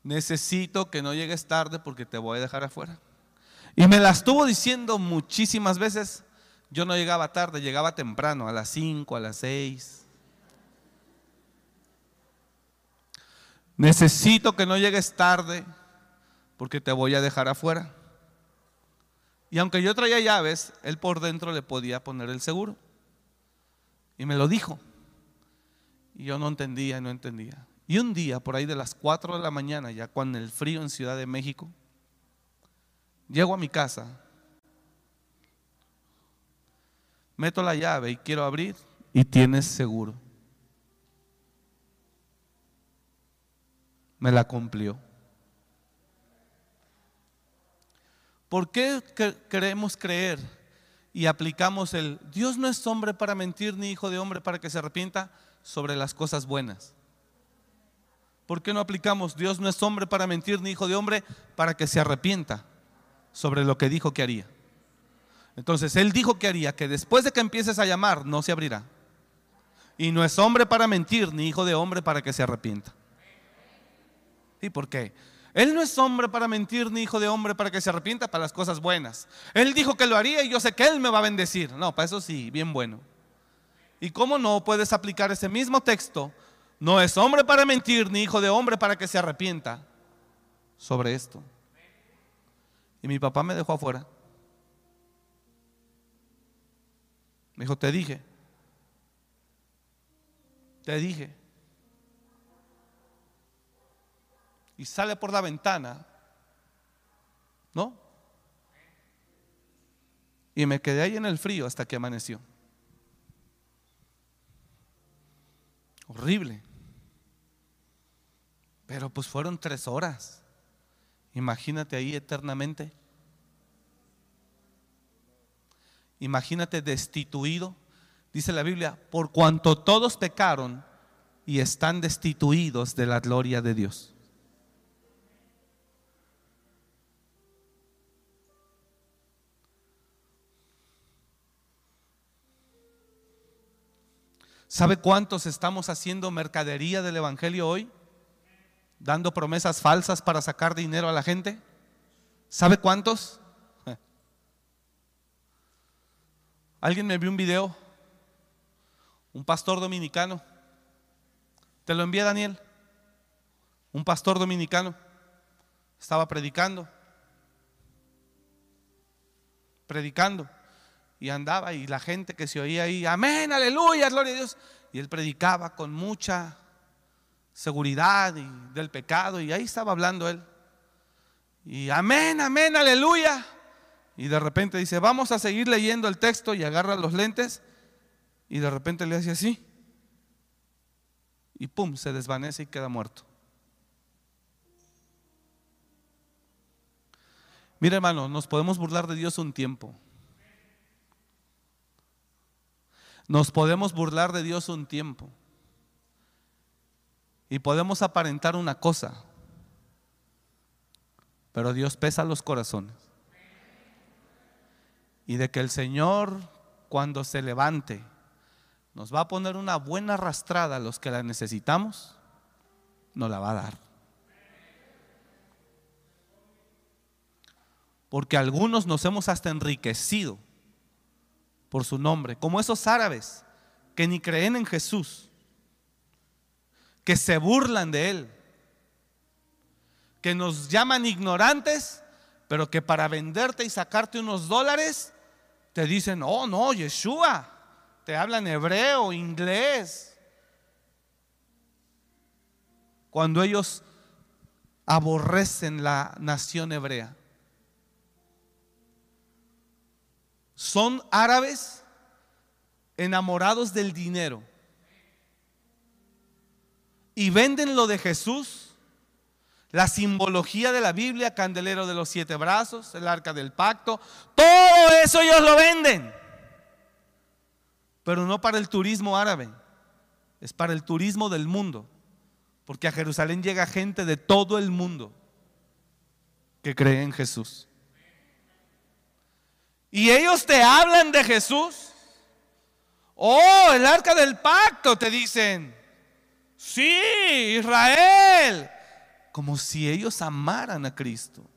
necesito que no llegues tarde porque te voy a dejar afuera. Y me la estuvo diciendo muchísimas veces. Yo no llegaba tarde, llegaba temprano, a las 5, a las 6. necesito que no llegues tarde porque te voy a dejar afuera. Y aunque yo traía llaves, él por dentro le podía poner el seguro. Y me lo dijo. Y yo no entendía, no entendía. Y un día, por ahí de las 4 de la mañana, ya cuando el frío en Ciudad de México, llego a mi casa, meto la llave y quiero abrir y tienes seguro. Me la cumplió. ¿Por qué queremos creer y aplicamos el Dios no es hombre para mentir ni hijo de hombre para que se arrepienta sobre las cosas buenas? ¿Por qué no aplicamos Dios no es hombre para mentir ni hijo de hombre para que se arrepienta sobre lo que dijo que haría? Entonces, Él dijo que haría que después de que empieces a llamar no se abrirá. Y no es hombre para mentir ni hijo de hombre para que se arrepienta. ¿Y por qué? Él no es hombre para mentir ni hijo de hombre para que se arrepienta para las cosas buenas. Él dijo que lo haría y yo sé que Él me va a bendecir. No, para eso sí, bien bueno. ¿Y cómo no puedes aplicar ese mismo texto? No es hombre para mentir ni hijo de hombre para que se arrepienta sobre esto. Y mi papá me dejó afuera. Me dijo, te dije, te dije. y sale por la ventana, ¿no? Y me quedé ahí en el frío hasta que amaneció. Horrible. Pero pues fueron tres horas. Imagínate ahí eternamente. Imagínate destituido. Dice la Biblia, por cuanto todos pecaron y están destituidos de la gloria de Dios. ¿Sabe cuántos estamos haciendo mercadería del Evangelio hoy? Dando promesas falsas para sacar dinero a la gente. ¿Sabe cuántos? [laughs] Alguien me vio un video, un pastor dominicano. Te lo envié Daniel. Un pastor dominicano estaba predicando. Predicando y andaba y la gente que se oía ahí, amén, aleluya, gloria a Dios. Y él predicaba con mucha seguridad y del pecado y ahí estaba hablando él. Y amén, amén, aleluya. Y de repente dice, vamos a seguir leyendo el texto y agarra los lentes y de repente le hace así. Y pum, se desvanece y queda muerto. Mira hermano, nos podemos burlar de Dios un tiempo. Nos podemos burlar de Dios un tiempo y podemos aparentar una cosa, pero Dios pesa los corazones. Y de que el Señor cuando se levante nos va a poner una buena arrastrada a los que la necesitamos, nos la va a dar. Porque algunos nos hemos hasta enriquecido por su nombre, como esos árabes que ni creen en Jesús, que se burlan de Él, que nos llaman ignorantes, pero que para venderte y sacarte unos dólares, te dicen, oh no, Yeshua, te hablan hebreo, inglés. Cuando ellos aborrecen la nación hebrea. son árabes enamorados del dinero y venden lo de Jesús, la simbología de la Biblia, candelero de los siete brazos, el arca del pacto, todo eso ellos lo venden, pero no para el turismo árabe, es para el turismo del mundo, porque a Jerusalén llega gente de todo el mundo que cree en Jesús. Y ellos te hablan de Jesús. Oh, el arca del pacto, te dicen. Sí, Israel. Como si ellos amaran a Cristo.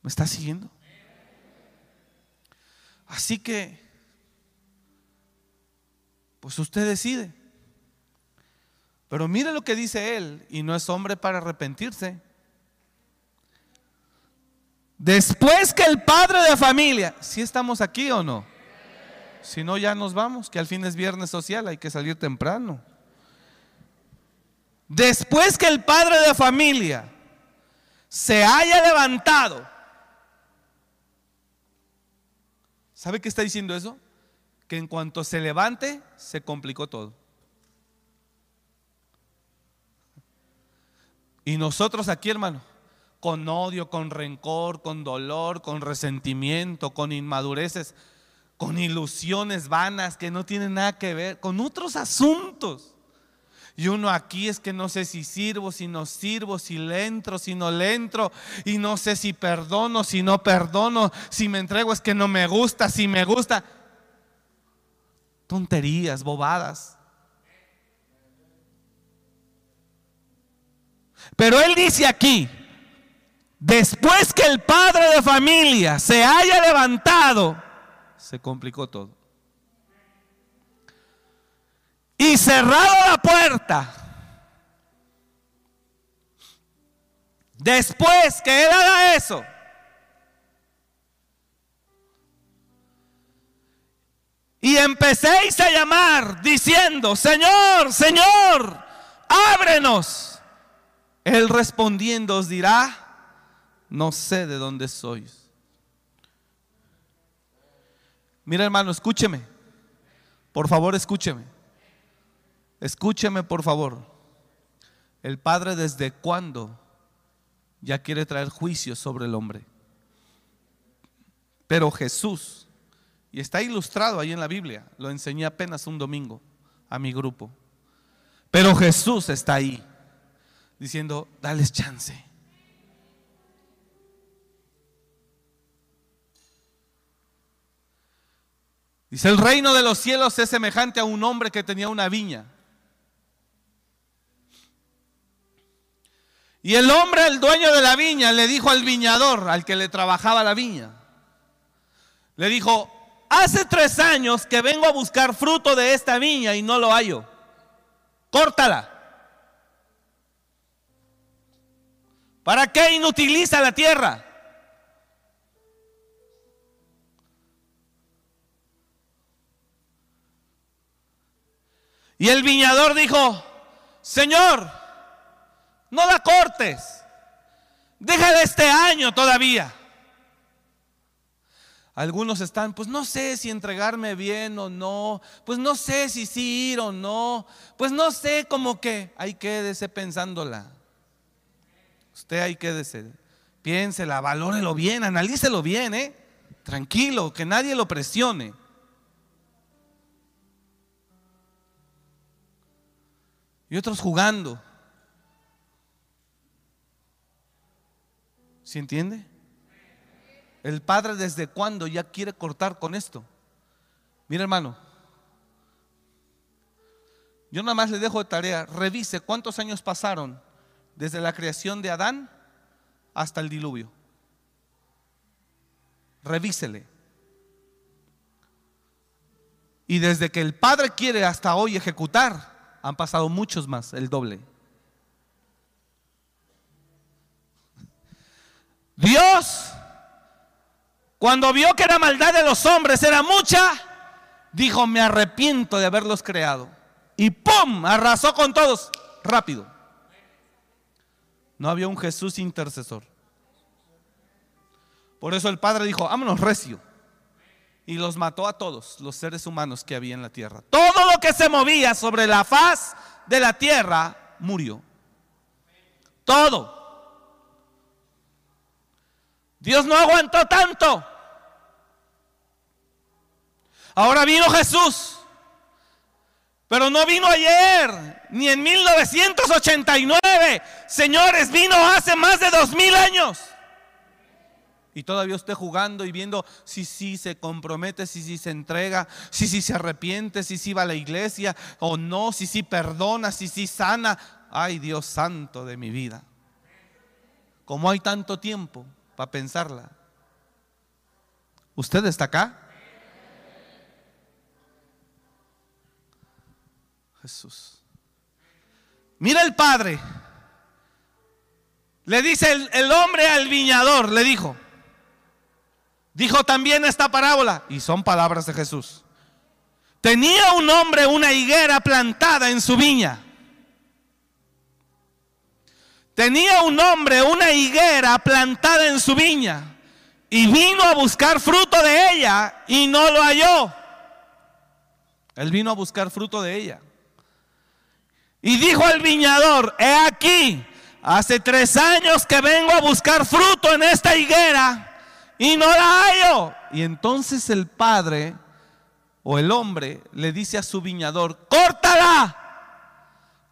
¿Me está siguiendo? Así que Pues usted decide. Pero mire lo que dice él, y no es hombre para arrepentirse. Después que el padre de familia, si estamos aquí o no? Si no, ya nos vamos, que al fin es viernes social, hay que salir temprano. Después que el padre de familia se haya levantado, ¿sabe qué está diciendo eso? Que en cuanto se levante, se complicó todo. Y nosotros aquí, hermano, con odio, con rencor, con dolor, con resentimiento, con inmadureces, con ilusiones vanas que no tienen nada que ver, con otros asuntos. Y uno aquí es que no sé si sirvo, si no sirvo, si le entro, si no le entro, y no sé si perdono, si no perdono, si me entrego es que no me gusta, si me gusta. Tonterías, bobadas. Pero él dice aquí, después que el padre de familia se haya levantado, se complicó todo. Y cerrado la puerta, después que él haga eso, y empecéis a llamar diciendo, Señor, Señor, ábrenos. Él respondiendo os dirá, no sé de dónde sois. Mira hermano, escúcheme. Por favor, escúcheme. Escúcheme, por favor. El Padre desde cuándo ya quiere traer juicio sobre el hombre. Pero Jesús, y está ilustrado ahí en la Biblia, lo enseñé apenas un domingo a mi grupo. Pero Jesús está ahí diciendo, dales chance. Dice, el reino de los cielos es semejante a un hombre que tenía una viña. Y el hombre, el dueño de la viña, le dijo al viñador, al que le trabajaba la viña, le dijo, hace tres años que vengo a buscar fruto de esta viña y no lo hallo. Córtala. ¿Para qué inutiliza la tierra? Y el viñador dijo, Señor, no la cortes, déjala este año todavía. Algunos están, pues no sé si entregarme bien o no, pues no sé si sí ir o no, pues no sé como que, ahí quédese pensándola. Usted ahí quédese, piénsela, valórelo bien, analícelo bien, ¿eh? Tranquilo, que nadie lo presione. Y otros jugando. ¿Sí entiende? El padre desde cuándo ya quiere cortar con esto. Mira hermano, yo nada más le dejo de tarea, revise cuántos años pasaron desde la creación de Adán hasta el diluvio. Revísele. Y desde que el Padre quiere hasta hoy ejecutar, han pasado muchos más, el doble. Dios, cuando vio que la maldad de los hombres era mucha, dijo, me arrepiento de haberlos creado. Y ¡pum! Arrasó con todos, rápido. No había un Jesús intercesor. Por eso el Padre dijo, vámonos recio. Y los mató a todos los seres humanos que había en la tierra. Todo lo que se movía sobre la faz de la tierra murió. Todo. Dios no aguantó tanto. Ahora vino Jesús. Pero no vino ayer, ni en 1989. Señores, vino hace más de dos mil años. Y todavía usted jugando y viendo si sí se compromete, si sí se entrega, si sí se arrepiente, si sí va a la iglesia o no, si sí perdona, si sí sana. Ay, Dios santo de mi vida. Como hay tanto tiempo para pensarla. ¿Usted está acá? Jesús. Mira el padre. Le dice el, el, hombre al viñador, le dijo. Dijo también esta parábola, y son palabras de Jesús. Tenía un hombre una higuera plantada en su viña. Tenía un hombre una higuera plantada en su viña y vino a buscar fruto de ella y no lo halló. Él vino a buscar fruto de ella. Y dijo al viñador, he aquí, hace tres años que vengo a buscar fruto en esta higuera y no la hallo. Y entonces el padre o el hombre le dice a su viñador, córtala,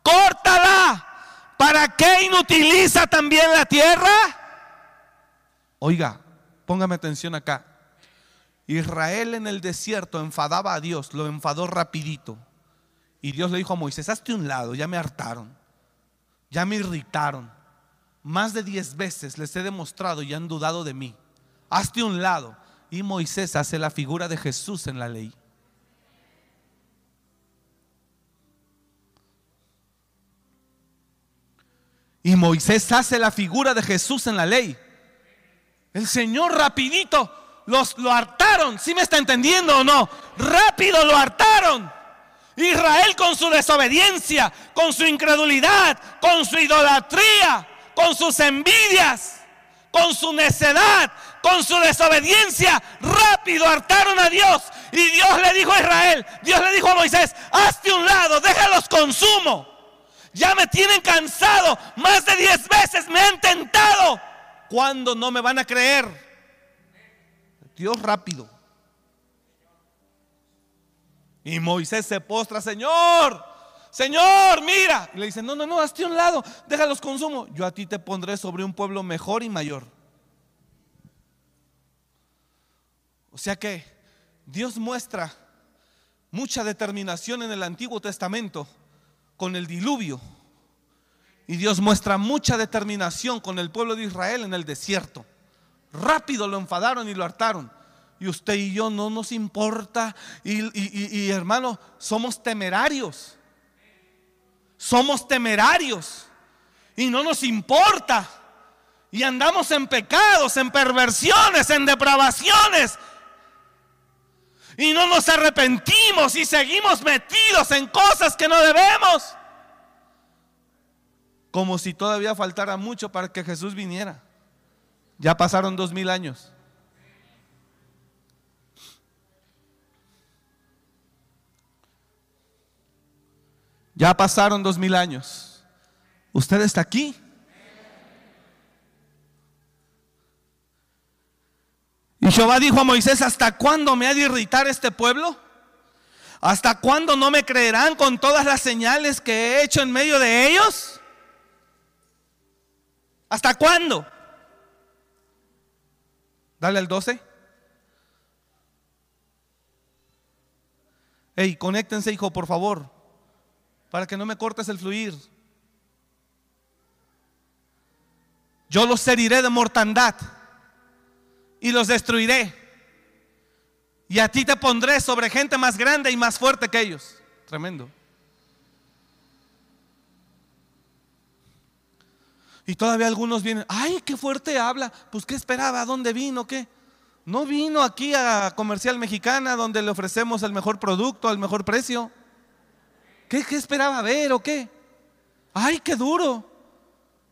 córtala. ¿Para qué inutiliza también la tierra? Oiga, póngame atención acá. Israel en el desierto enfadaba a Dios, lo enfadó rapidito. Y Dios le dijo a Moisés, hazte un lado, ya me hartaron, ya me irritaron. Más de diez veces les he demostrado y han dudado de mí. Hazte un lado. Y Moisés hace la figura de Jesús en la ley. Y Moisés hace la figura de Jesús en la ley. El Señor rapidito los lo hartaron. ¿Sí me está entendiendo o no? Rápido lo hartaron. Israel con su desobediencia, con su incredulidad, con su idolatría, con sus envidias, con su necedad, con su desobediencia, rápido hartaron a Dios. Y Dios le dijo a Israel, Dios le dijo a Moisés, hazte un lado, déjalos consumo. Ya me tienen cansado. Más de diez veces me han tentado. ¿Cuándo no me van a creer? Dios rápido. Y Moisés se postra, Señor, Señor, mira. Y le dice, no, no, no, hazte un lado, déjalos consumo. Yo a ti te pondré sobre un pueblo mejor y mayor. O sea que Dios muestra mucha determinación en el Antiguo Testamento con el diluvio. Y Dios muestra mucha determinación con el pueblo de Israel en el desierto. Rápido lo enfadaron y lo hartaron. Y usted y yo no nos importa. Y, hermano, somos temerarios. Somos temerarios. Y no nos importa. Y andamos en pecados, en perversiones, en depravaciones. Y no nos arrepentimos y seguimos metidos en cosas que no debemos. Como si todavía faltara mucho para que Jesús viniera. Ya pasaron dos mil años. Ya pasaron dos mil años. Usted está aquí. Y Jehová dijo a Moisés, ¿hasta cuándo me ha de irritar este pueblo? ¿Hasta cuándo no me creerán con todas las señales que he hecho en medio de ellos? ¿Hasta cuándo? Dale al 12. Hey, conéctense, hijo, por favor, para que no me cortes el fluir. Yo los heriré de mortandad y los destruiré. Y a ti te pondré sobre gente más grande y más fuerte que ellos. Tremendo. Y todavía algunos vienen, ay, qué fuerte habla. Pues qué esperaba, dónde vino? ¿Qué? No vino aquí a Comercial Mexicana donde le ofrecemos el mejor producto al mejor precio. ¿Qué, esperaba ver o qué? Ay, qué duro.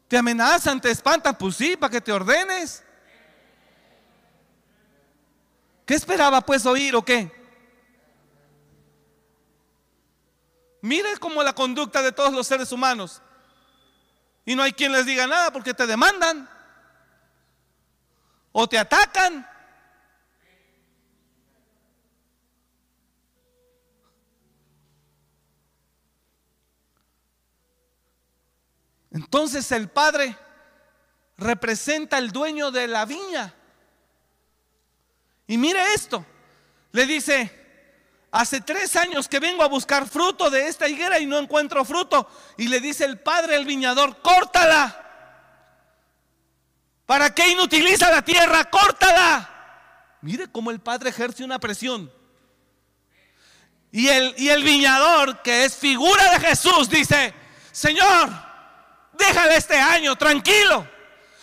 Te amenazan, te espantan. Pues sí, para que te ordenes. ¿Qué esperaba pues oír o qué? Mire como la conducta de todos los seres humanos. Y no hay quien les diga nada porque te demandan. O te atacan. Entonces el Padre representa el dueño de la viña. Y mire esto, le dice, hace tres años que vengo a buscar fruto de esta higuera y no encuentro fruto. Y le dice el padre al viñador, córtala. ¿Para qué inutiliza la tierra? Córtala. Mire cómo el padre ejerce una presión. Y el, y el viñador, que es figura de Jesús, dice, Señor, déjale este año, tranquilo.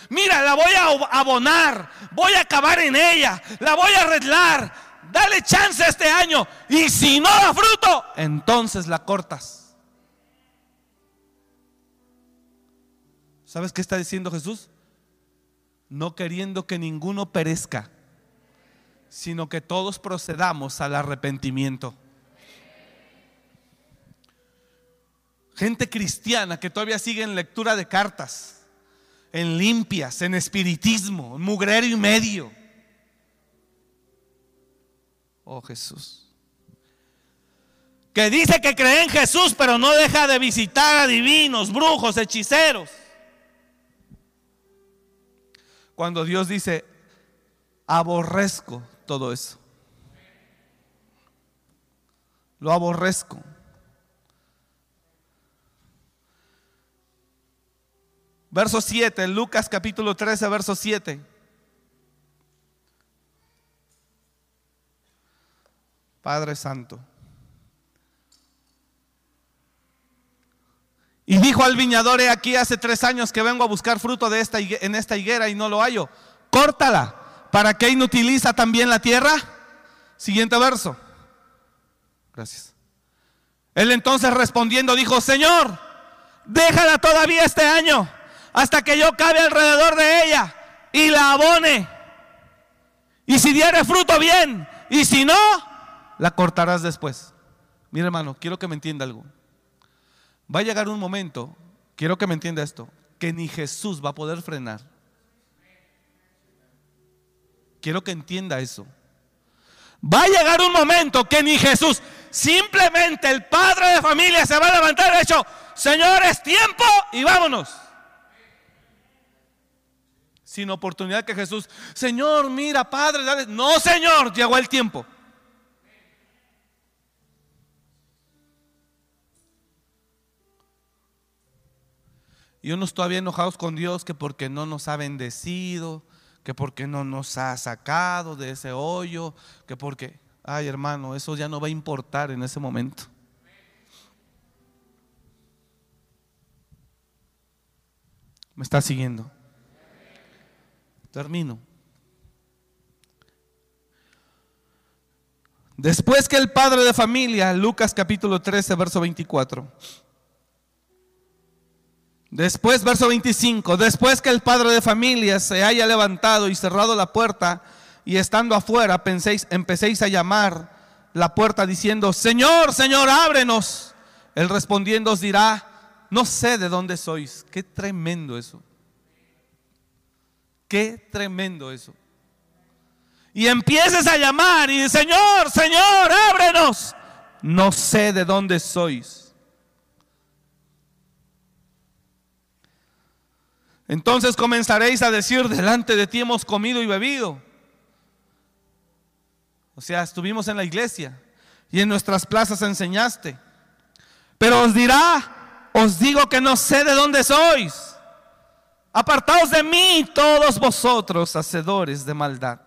Mira, la voy a abonar, voy a acabar en ella, la voy a arreglar. Dale chance este año. Y si no da fruto, entonces la cortas. ¿Sabes qué está diciendo Jesús? No queriendo que ninguno perezca, sino que todos procedamos al arrepentimiento. Gente cristiana que todavía sigue en lectura de cartas, en limpias, en espiritismo, en mugrero y medio. Oh Jesús. Que dice que cree en Jesús, pero no deja de visitar a divinos, brujos, hechiceros. Cuando Dios dice, aborrezco todo eso. Lo aborrezco. Verso 7, Lucas capítulo 13, verso 7. Padre Santo. Y dijo al viñador, he aquí hace tres años que vengo a buscar fruto de esta, en esta higuera y no lo hallo. Córtala. ¿Para qué inutiliza también la tierra? Siguiente verso. Gracias. Él entonces respondiendo dijo, Señor, déjala todavía este año hasta que yo cabe alrededor de ella y la abone. Y si diere fruto bien, y si no, la cortarás después. Mira hermano, quiero que me entienda algo. Va a llegar un momento, quiero que me entienda esto, que ni Jesús va a poder frenar. Quiero que entienda eso. Va a llegar un momento que ni Jesús, simplemente el padre de familia se va a levantar de hecho, Señor, es tiempo y vámonos sin oportunidad que Jesús, Señor, mira, Padre, dale. No, Señor, llegó el tiempo. Y unos todavía enojados con Dios que porque no nos ha bendecido, que porque no nos ha sacado de ese hoyo, que porque, ay hermano, eso ya no va a importar en ese momento. ¿Me está siguiendo? Termino. Después que el padre de familia, Lucas capítulo 13, verso 24. Después, verso 25, después que el padre de familia se haya levantado y cerrado la puerta y estando afuera, penséis, empecéis a llamar la puerta diciendo, Señor, Señor, ábrenos. Él respondiendo os dirá, no sé de dónde sois. Qué tremendo eso. Qué tremendo eso. Y empieces a llamar y Señor, Señor, ábrenos. No sé de dónde sois. Entonces comenzaréis a decir, delante de ti hemos comido y bebido. O sea, estuvimos en la iglesia y en nuestras plazas enseñaste. Pero os dirá, os digo que no sé de dónde sois. Apartaos de mí todos vosotros, hacedores de maldad.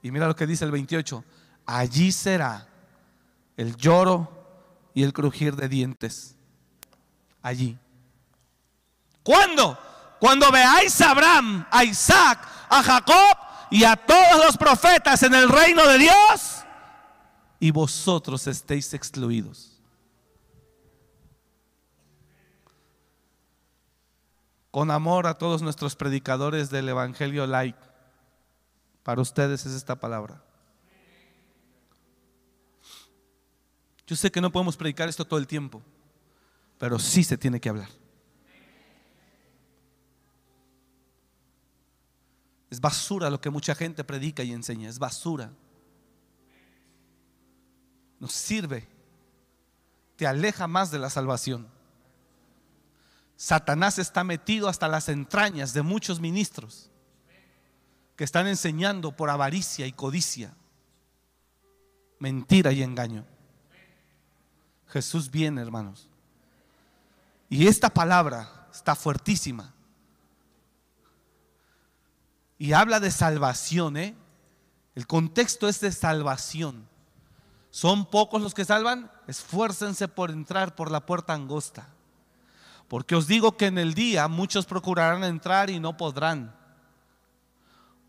Y mira lo que dice el 28. Allí será el lloro y el crujir de dientes. Allí. ¿Cuándo? Cuando veáis a Abraham, a Isaac, a Jacob y a todos los profetas en el reino de Dios y vosotros estéis excluidos. Con amor a todos nuestros predicadores del Evangelio Light. Para ustedes es esta palabra. Yo sé que no podemos predicar esto todo el tiempo, pero sí se tiene que hablar. Es basura lo que mucha gente predica y enseña, es basura. Nos sirve, te aleja más de la salvación. Satanás está metido hasta las entrañas de muchos ministros que están enseñando por avaricia y codicia, mentira y engaño. Jesús viene, hermanos. Y esta palabra está fuertísima. Y habla de salvación, ¿eh? El contexto es de salvación. ¿Son pocos los que salvan? Esfuércense por entrar por la puerta angosta. Porque os digo que en el día muchos procurarán entrar y no podrán.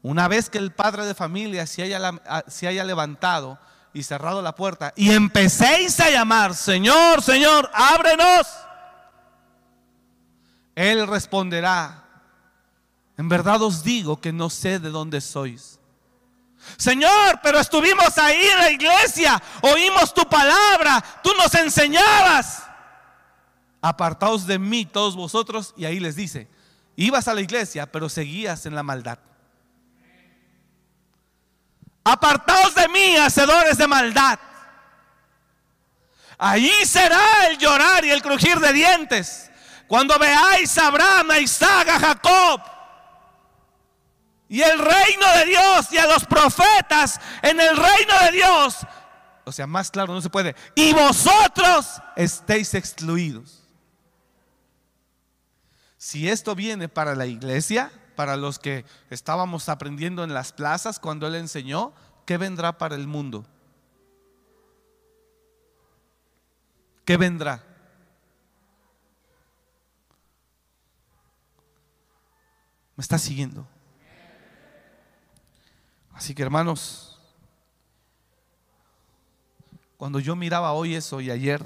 Una vez que el padre de familia se haya, se haya levantado y cerrado la puerta y empecéis a llamar, Señor, Señor, ábrenos, Él responderá, en verdad os digo que no sé de dónde sois. Señor, pero estuvimos ahí en la iglesia, oímos tu palabra, tú nos enseñabas apartaos de mí todos vosotros. Y ahí les dice, ibas a la iglesia, pero seguías en la maldad. Apartaos de mí, hacedores de maldad. Allí será el llorar y el crujir de dientes. Cuando veáis a Abraham, a Isaac, a Jacob y el reino de Dios y a los profetas en el reino de Dios. O sea, más claro no se puede. Y vosotros estéis excluidos. Si esto viene para la iglesia, para los que estábamos aprendiendo en las plazas cuando Él enseñó, ¿qué vendrá para el mundo? ¿Qué vendrá? ¿Me está siguiendo? Así que hermanos, cuando yo miraba hoy eso y ayer,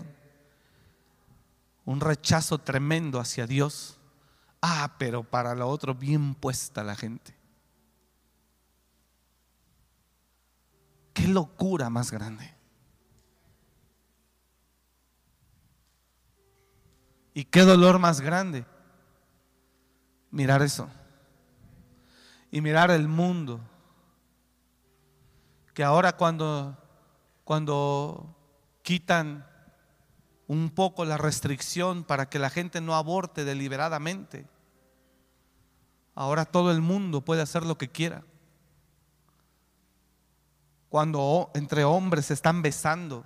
un rechazo tremendo hacia Dios, Ah, pero para lo otro bien puesta la gente. Qué locura más grande. Y qué dolor más grande. Mirar eso. Y mirar el mundo. Que ahora cuando cuando quitan un poco la restricción para que la gente no aborte deliberadamente. Ahora todo el mundo puede hacer lo que quiera. Cuando entre hombres se están besando,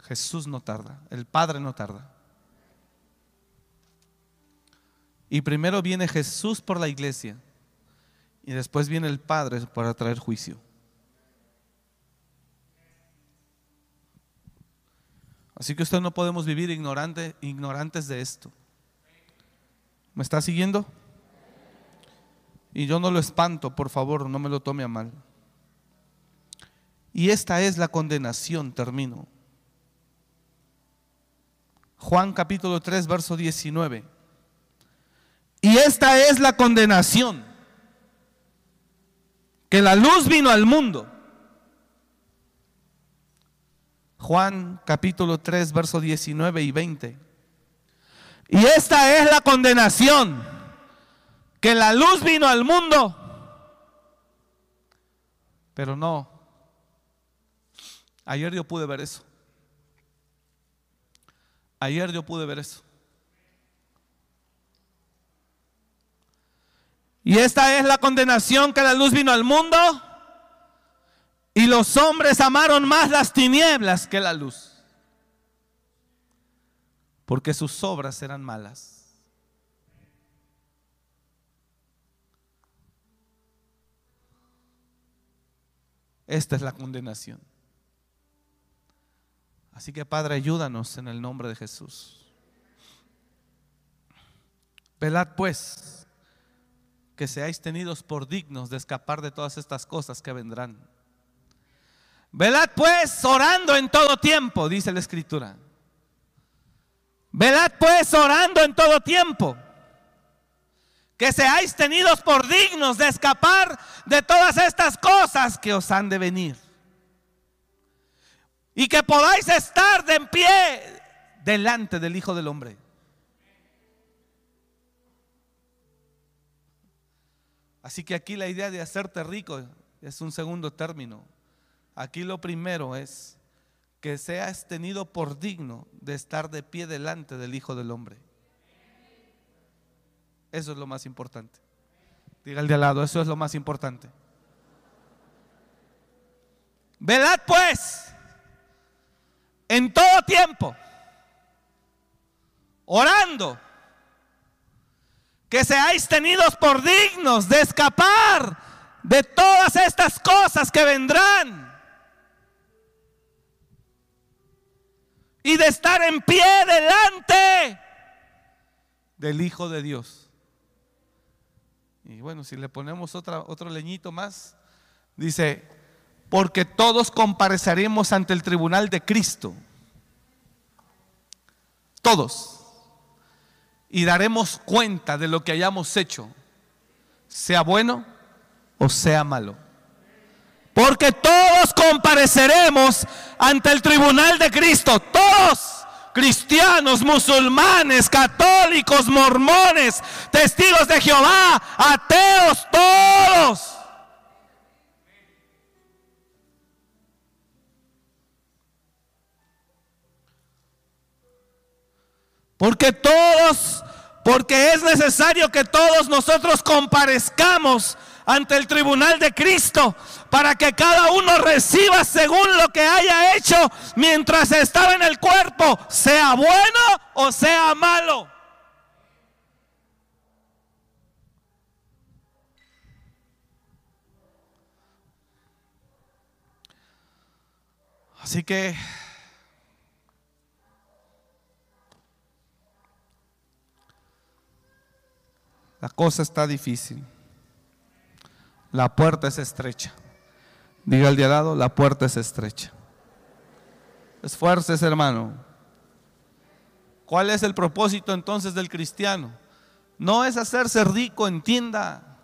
Jesús no tarda, el Padre no tarda. Y primero viene Jesús por la iglesia y después viene el Padre para traer juicio. Así que usted no podemos vivir ignorante, ignorantes de esto. ¿Me está siguiendo? Y yo no lo espanto, por favor, no me lo tome a mal. Y esta es la condenación, termino. Juan capítulo 3, verso 19. Y esta es la condenación, que la luz vino al mundo Juan capítulo 3, verso 19 y 20. Y esta es la condenación, que la luz vino al mundo, pero no. Ayer yo pude ver eso. Ayer yo pude ver eso. Y esta es la condenación que la luz vino al mundo y los hombres amaron más las tinieblas que la luz, porque sus obras eran malas. Esta es la condenación. Así que Padre, ayúdanos en el nombre de Jesús. Velad pues que seáis tenidos por dignos de escapar de todas estas cosas que vendrán Velad pues orando en todo tiempo, dice la escritura. Velad pues orando en todo tiempo. Que seáis tenidos por dignos de escapar de todas estas cosas que os han de venir. Y que podáis estar de en pie delante del Hijo del Hombre. Así que aquí la idea de hacerte rico es un segundo término. Aquí lo primero es que seas tenido por digno de estar de pie delante del Hijo del Hombre. Eso es lo más importante. Diga el de al lado, eso es lo más importante. Velad pues en todo tiempo, orando, que seáis tenidos por dignos de escapar de todas estas cosas que vendrán. Y de estar en pie delante del Hijo de Dios. Y bueno, si le ponemos otra, otro leñito más, dice, porque todos compareceremos ante el tribunal de Cristo. Todos. Y daremos cuenta de lo que hayamos hecho, sea bueno o sea malo. Porque todos compareceremos ante el tribunal de Cristo. Todos. Cristianos, musulmanes, católicos, mormones, testigos de Jehová, ateos, todos. Porque todos, porque es necesario que todos nosotros comparezcamos ante el tribunal de Cristo para que cada uno reciba según lo que haya hecho mientras estaba en el cuerpo, sea bueno o sea malo. Así que La cosa está difícil. La puerta es estrecha. Diga al de lado, la puerta es estrecha. Esfuerces, hermano. ¿Cuál es el propósito entonces del cristiano? No es hacerse rico, entienda.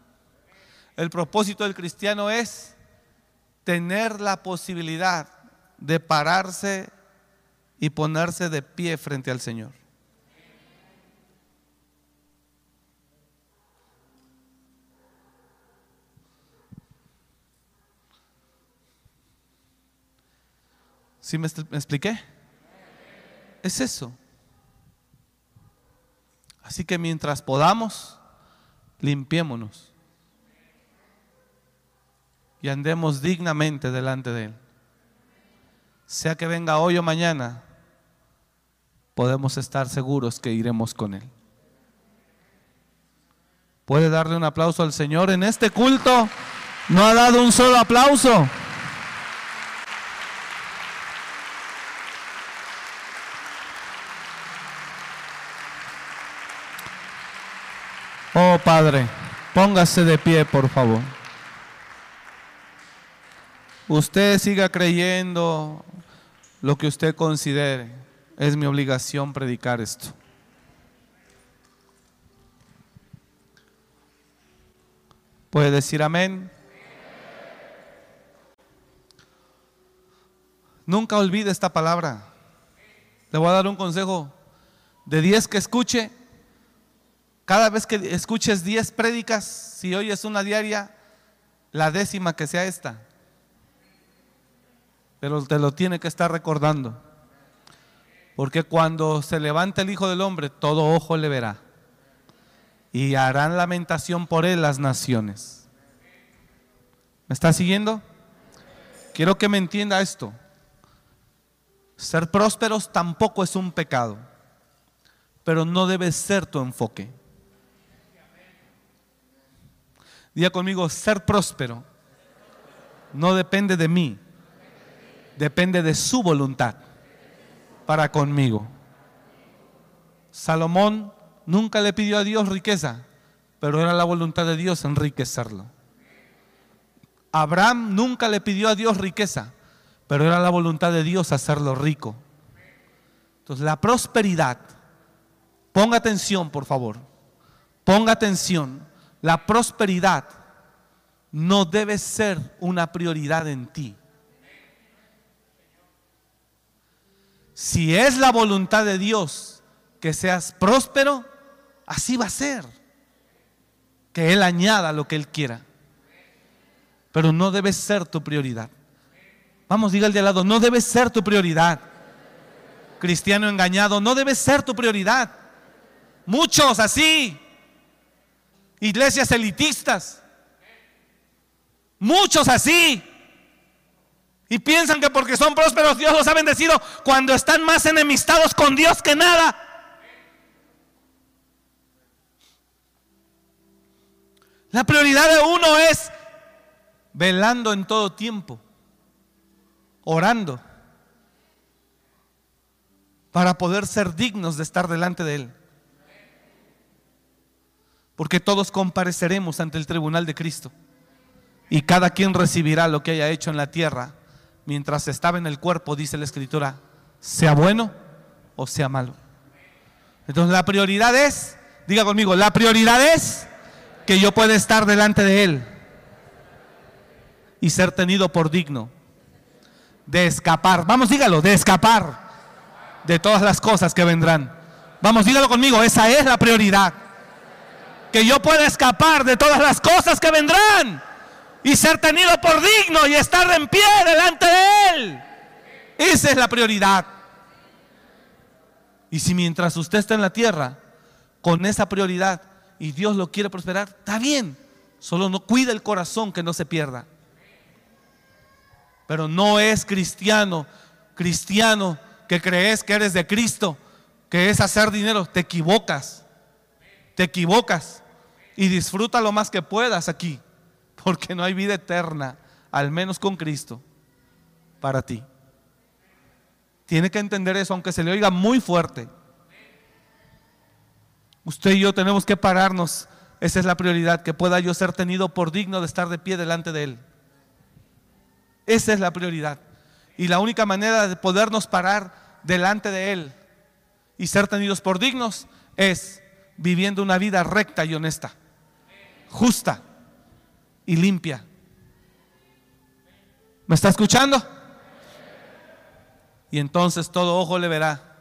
El propósito del cristiano es tener la posibilidad de pararse y ponerse de pie frente al Señor. ¿Sí me, expliqué? Es eso. Así que mientras podamos, limpiémonos y andemos dignamente delante de Él. Sea que venga hoy o mañana, podemos estar seguros que iremos con Él. ¿Puede darle un aplauso al Señor en este culto? No ha dado un solo aplauso. Oh Padre, póngase de pie, por favor. Usted siga creyendo lo que usted considere. Es mi obligación predicar esto. ¿Puede decir amén? Nunca olvide esta palabra. Le voy a dar un consejo. De 10 que escuche, cada vez que escuches 10 prédicas, si oyes una diaria, la décima que sea esta. Pero te lo tiene que estar recordando. Porque cuando se levante el Hijo del Hombre, todo ojo le verá. Y harán lamentación por él las naciones. ¿Me está siguiendo? Quiero que me entienda esto. Ser prósperos tampoco es un pecado, pero no debe ser tu enfoque. Diga conmigo, ser próspero no depende de mí, depende de su voluntad para conmigo. Salomón nunca le pidió a Dios riqueza, pero era la voluntad de Dios enriquecerlo. Abraham nunca le pidió a Dios riqueza, pero era la voluntad de Dios hacerlo rico. Entonces la prosperidad, ponga atención por favor, ponga atención la prosperidad no debe ser una prioridad en ti. Si es la voluntad de Dios que seas próspero, así va a ser. Que Él añada lo que Él quiera. Pero no debe ser tu prioridad. Vamos, diga al de al lado, no debe ser tu prioridad. Cristiano engañado, no debe ser tu prioridad. Muchos así iglesias elitistas. Muchos así. Y piensan que porque son prósperos Dios los ha bendecido cuando están más enemistados con Dios que nada. La prioridad de uno es velando en todo tiempo, orando, para poder ser dignos de estar delante de Él. Porque todos compareceremos ante el tribunal de Cristo. Y cada quien recibirá lo que haya hecho en la tierra mientras estaba en el cuerpo, dice la Escritura, sea bueno o sea malo. Entonces la prioridad es, diga conmigo, la prioridad es que yo pueda estar delante de Él y ser tenido por digno de escapar. Vamos, dígalo, de escapar de todas las cosas que vendrán. Vamos, dígalo conmigo, esa es la prioridad. Que yo pueda escapar de todas las cosas que vendrán y ser tenido por digno y estar en pie delante de Él. Esa es la prioridad. Y si mientras usted está en la tierra con esa prioridad y Dios lo quiere prosperar, está bien. Solo no cuida el corazón que no se pierda. Pero no es cristiano, cristiano que crees que eres de Cristo, que es hacer dinero. Te equivocas. Te equivocas. Y disfruta lo más que puedas aquí. Porque no hay vida eterna, al menos con Cristo, para ti. Tiene que entender eso, aunque se le oiga muy fuerte. Usted y yo tenemos que pararnos. Esa es la prioridad, que pueda yo ser tenido por digno de estar de pie delante de Él. Esa es la prioridad. Y la única manera de podernos parar delante de Él y ser tenidos por dignos es viviendo una vida recta y honesta, justa y limpia. ¿Me está escuchando? Y entonces todo ojo le verá.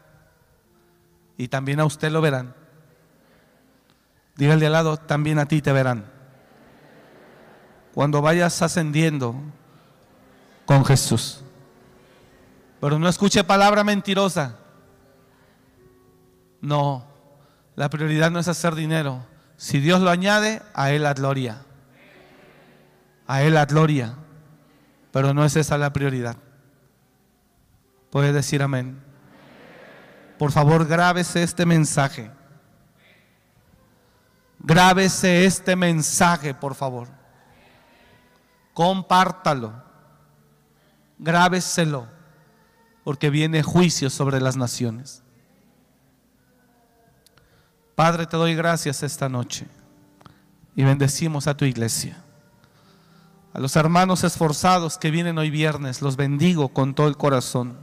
Y también a usted lo verán. Dígale al lado, también a ti te verán. Cuando vayas ascendiendo con Jesús. Pero no escuche palabra mentirosa. No, la prioridad no es hacer dinero. Si Dios lo añade, a Él la gloria. A Él la gloria. Pero no es esa la prioridad. Puede decir amén. Por favor, grábese este mensaje. Grábese este mensaje, por favor. Compártalo. Grábeselo, porque viene juicio sobre las naciones. Padre, te doy gracias esta noche y bendecimos a tu iglesia. A los hermanos esforzados que vienen hoy viernes, los bendigo con todo el corazón.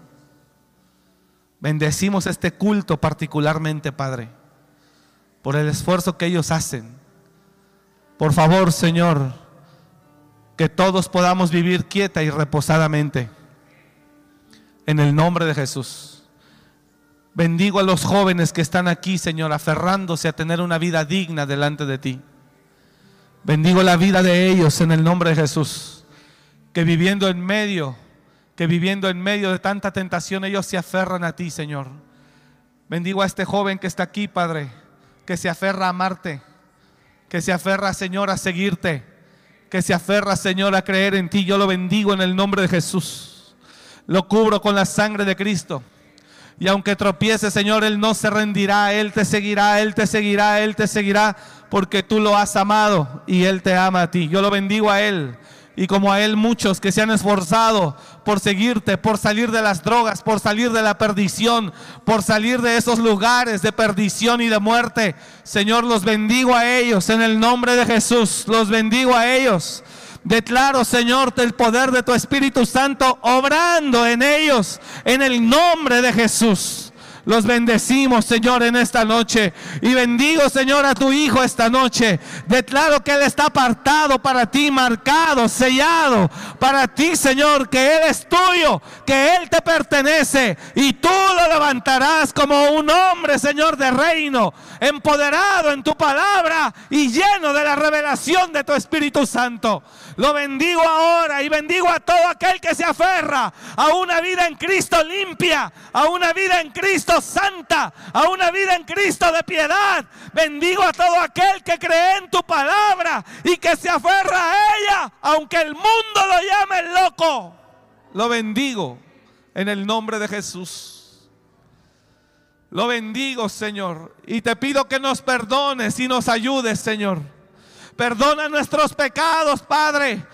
Bendecimos este culto particularmente, Padre, por el esfuerzo que ellos hacen. Por favor, Señor, que todos podamos vivir quieta y reposadamente. En el nombre de Jesús. Bendigo a los jóvenes que están aquí, Señor, aferrándose a tener una vida digna delante de ti. Bendigo la vida de ellos en el nombre de Jesús. Que viviendo en medio que viviendo en medio de tanta tentación ellos se aferran a ti, Señor. Bendigo a este joven que está aquí, Padre, que se aferra a amarte, que se aferra, Señor, a seguirte, que se aferra, Señor, a creer en ti. Yo lo bendigo en el nombre de Jesús. Lo cubro con la sangre de Cristo. Y aunque tropiece, Señor, Él no se rendirá, Él te seguirá, Él te seguirá, Él te seguirá, porque tú lo has amado y Él te ama a ti. Yo lo bendigo a Él y como a Él muchos que se han esforzado por seguirte, por salir de las drogas, por salir de la perdición, por salir de esos lugares de perdición y de muerte. Señor, los bendigo a ellos en el nombre de Jesús, los bendigo a ellos. Declaro, Señor, el poder de tu Espíritu Santo obrando en ellos en el nombre de Jesús. Los bendecimos, Señor, en esta noche. Y bendigo, Señor, a tu Hijo esta noche. Declaro que Él está apartado para ti, marcado, sellado para ti, Señor, que Él es tuyo, que Él te pertenece. Y tú lo levantarás como un hombre, Señor, de reino, empoderado en tu palabra y lleno de la revelación de tu Espíritu Santo. Lo bendigo ahora y bendigo a todo aquel que se aferra a una vida en Cristo limpia, a una vida en Cristo santa, a una vida en Cristo de piedad. Bendigo a todo aquel que cree en tu palabra y que se aferra a ella, aunque el mundo lo llame loco. Lo bendigo en el nombre de Jesús. Lo bendigo, Señor. Y te pido que nos perdones y nos ayudes, Señor. Perdona nuestros pecados, Padre.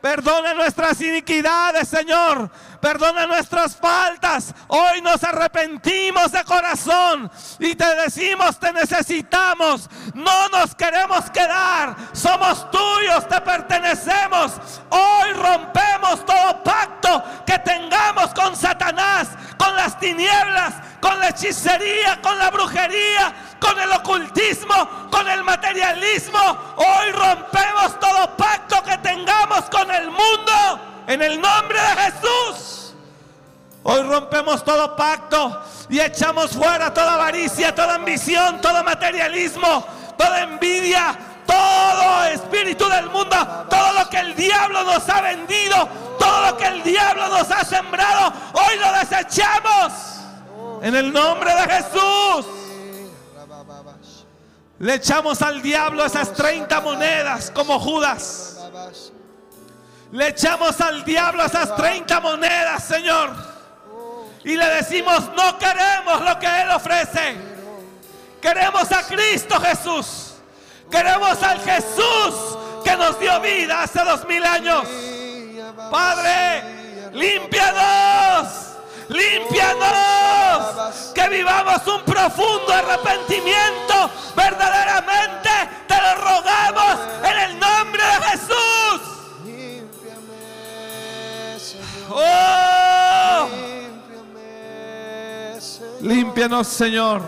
Perdona nuestras iniquidades, Señor. Perdona nuestras faltas. Hoy nos arrepentimos de corazón y te decimos, te necesitamos. No nos queremos quedar. Somos tuyos, te pertenecemos. Hoy rompemos todo pacto que tengamos con Satanás, con las tinieblas, con la hechicería, con la brujería, con el ocultismo, con el materialismo. Hoy rompemos todo pacto que tengamos con el mundo en el nombre de Jesús. Hoy rompemos todo pacto y echamos fuera toda avaricia, toda ambición, todo materialismo, toda envidia, todo espíritu del mundo, todo lo que el diablo nos ha vendido, todo lo que el diablo nos ha sembrado, hoy lo desechamos. En el nombre de Jesús. Le echamos al diablo esas 30 monedas como Judas. Le echamos al diablo esas 30 monedas, Señor. Y le decimos, no queremos lo que Él ofrece. Queremos a Cristo Jesús. Queremos al Jesús que nos dio vida hace dos mil años. Padre, límpianos. Límpianos. Que vivamos un profundo arrepentimiento. Verdaderamente te lo rogamos en el nombre de Jesús. Oh, límpianos, Señor.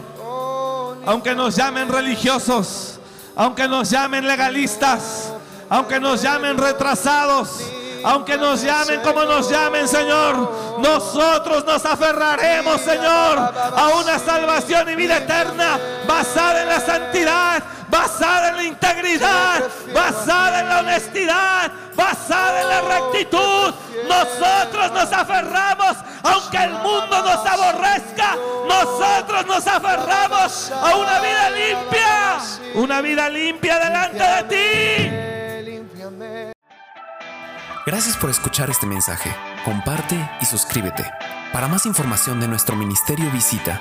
Aunque nos llamen religiosos, aunque nos llamen legalistas, aunque nos llamen retrasados, aunque nos llamen como nos llamen, Señor, nosotros nos aferraremos, Señor, a una salvación y vida eterna basada en la santidad, basada en la integridad, basada en la honestidad, basada en la rectitud. Nosotros nos aferramos, aunque el mundo nos aborrezca, nosotros nos aferramos a una vida limpia, una vida limpia delante de ti. Gracias por escuchar este mensaje. Comparte y suscríbete. Para más información de nuestro ministerio visita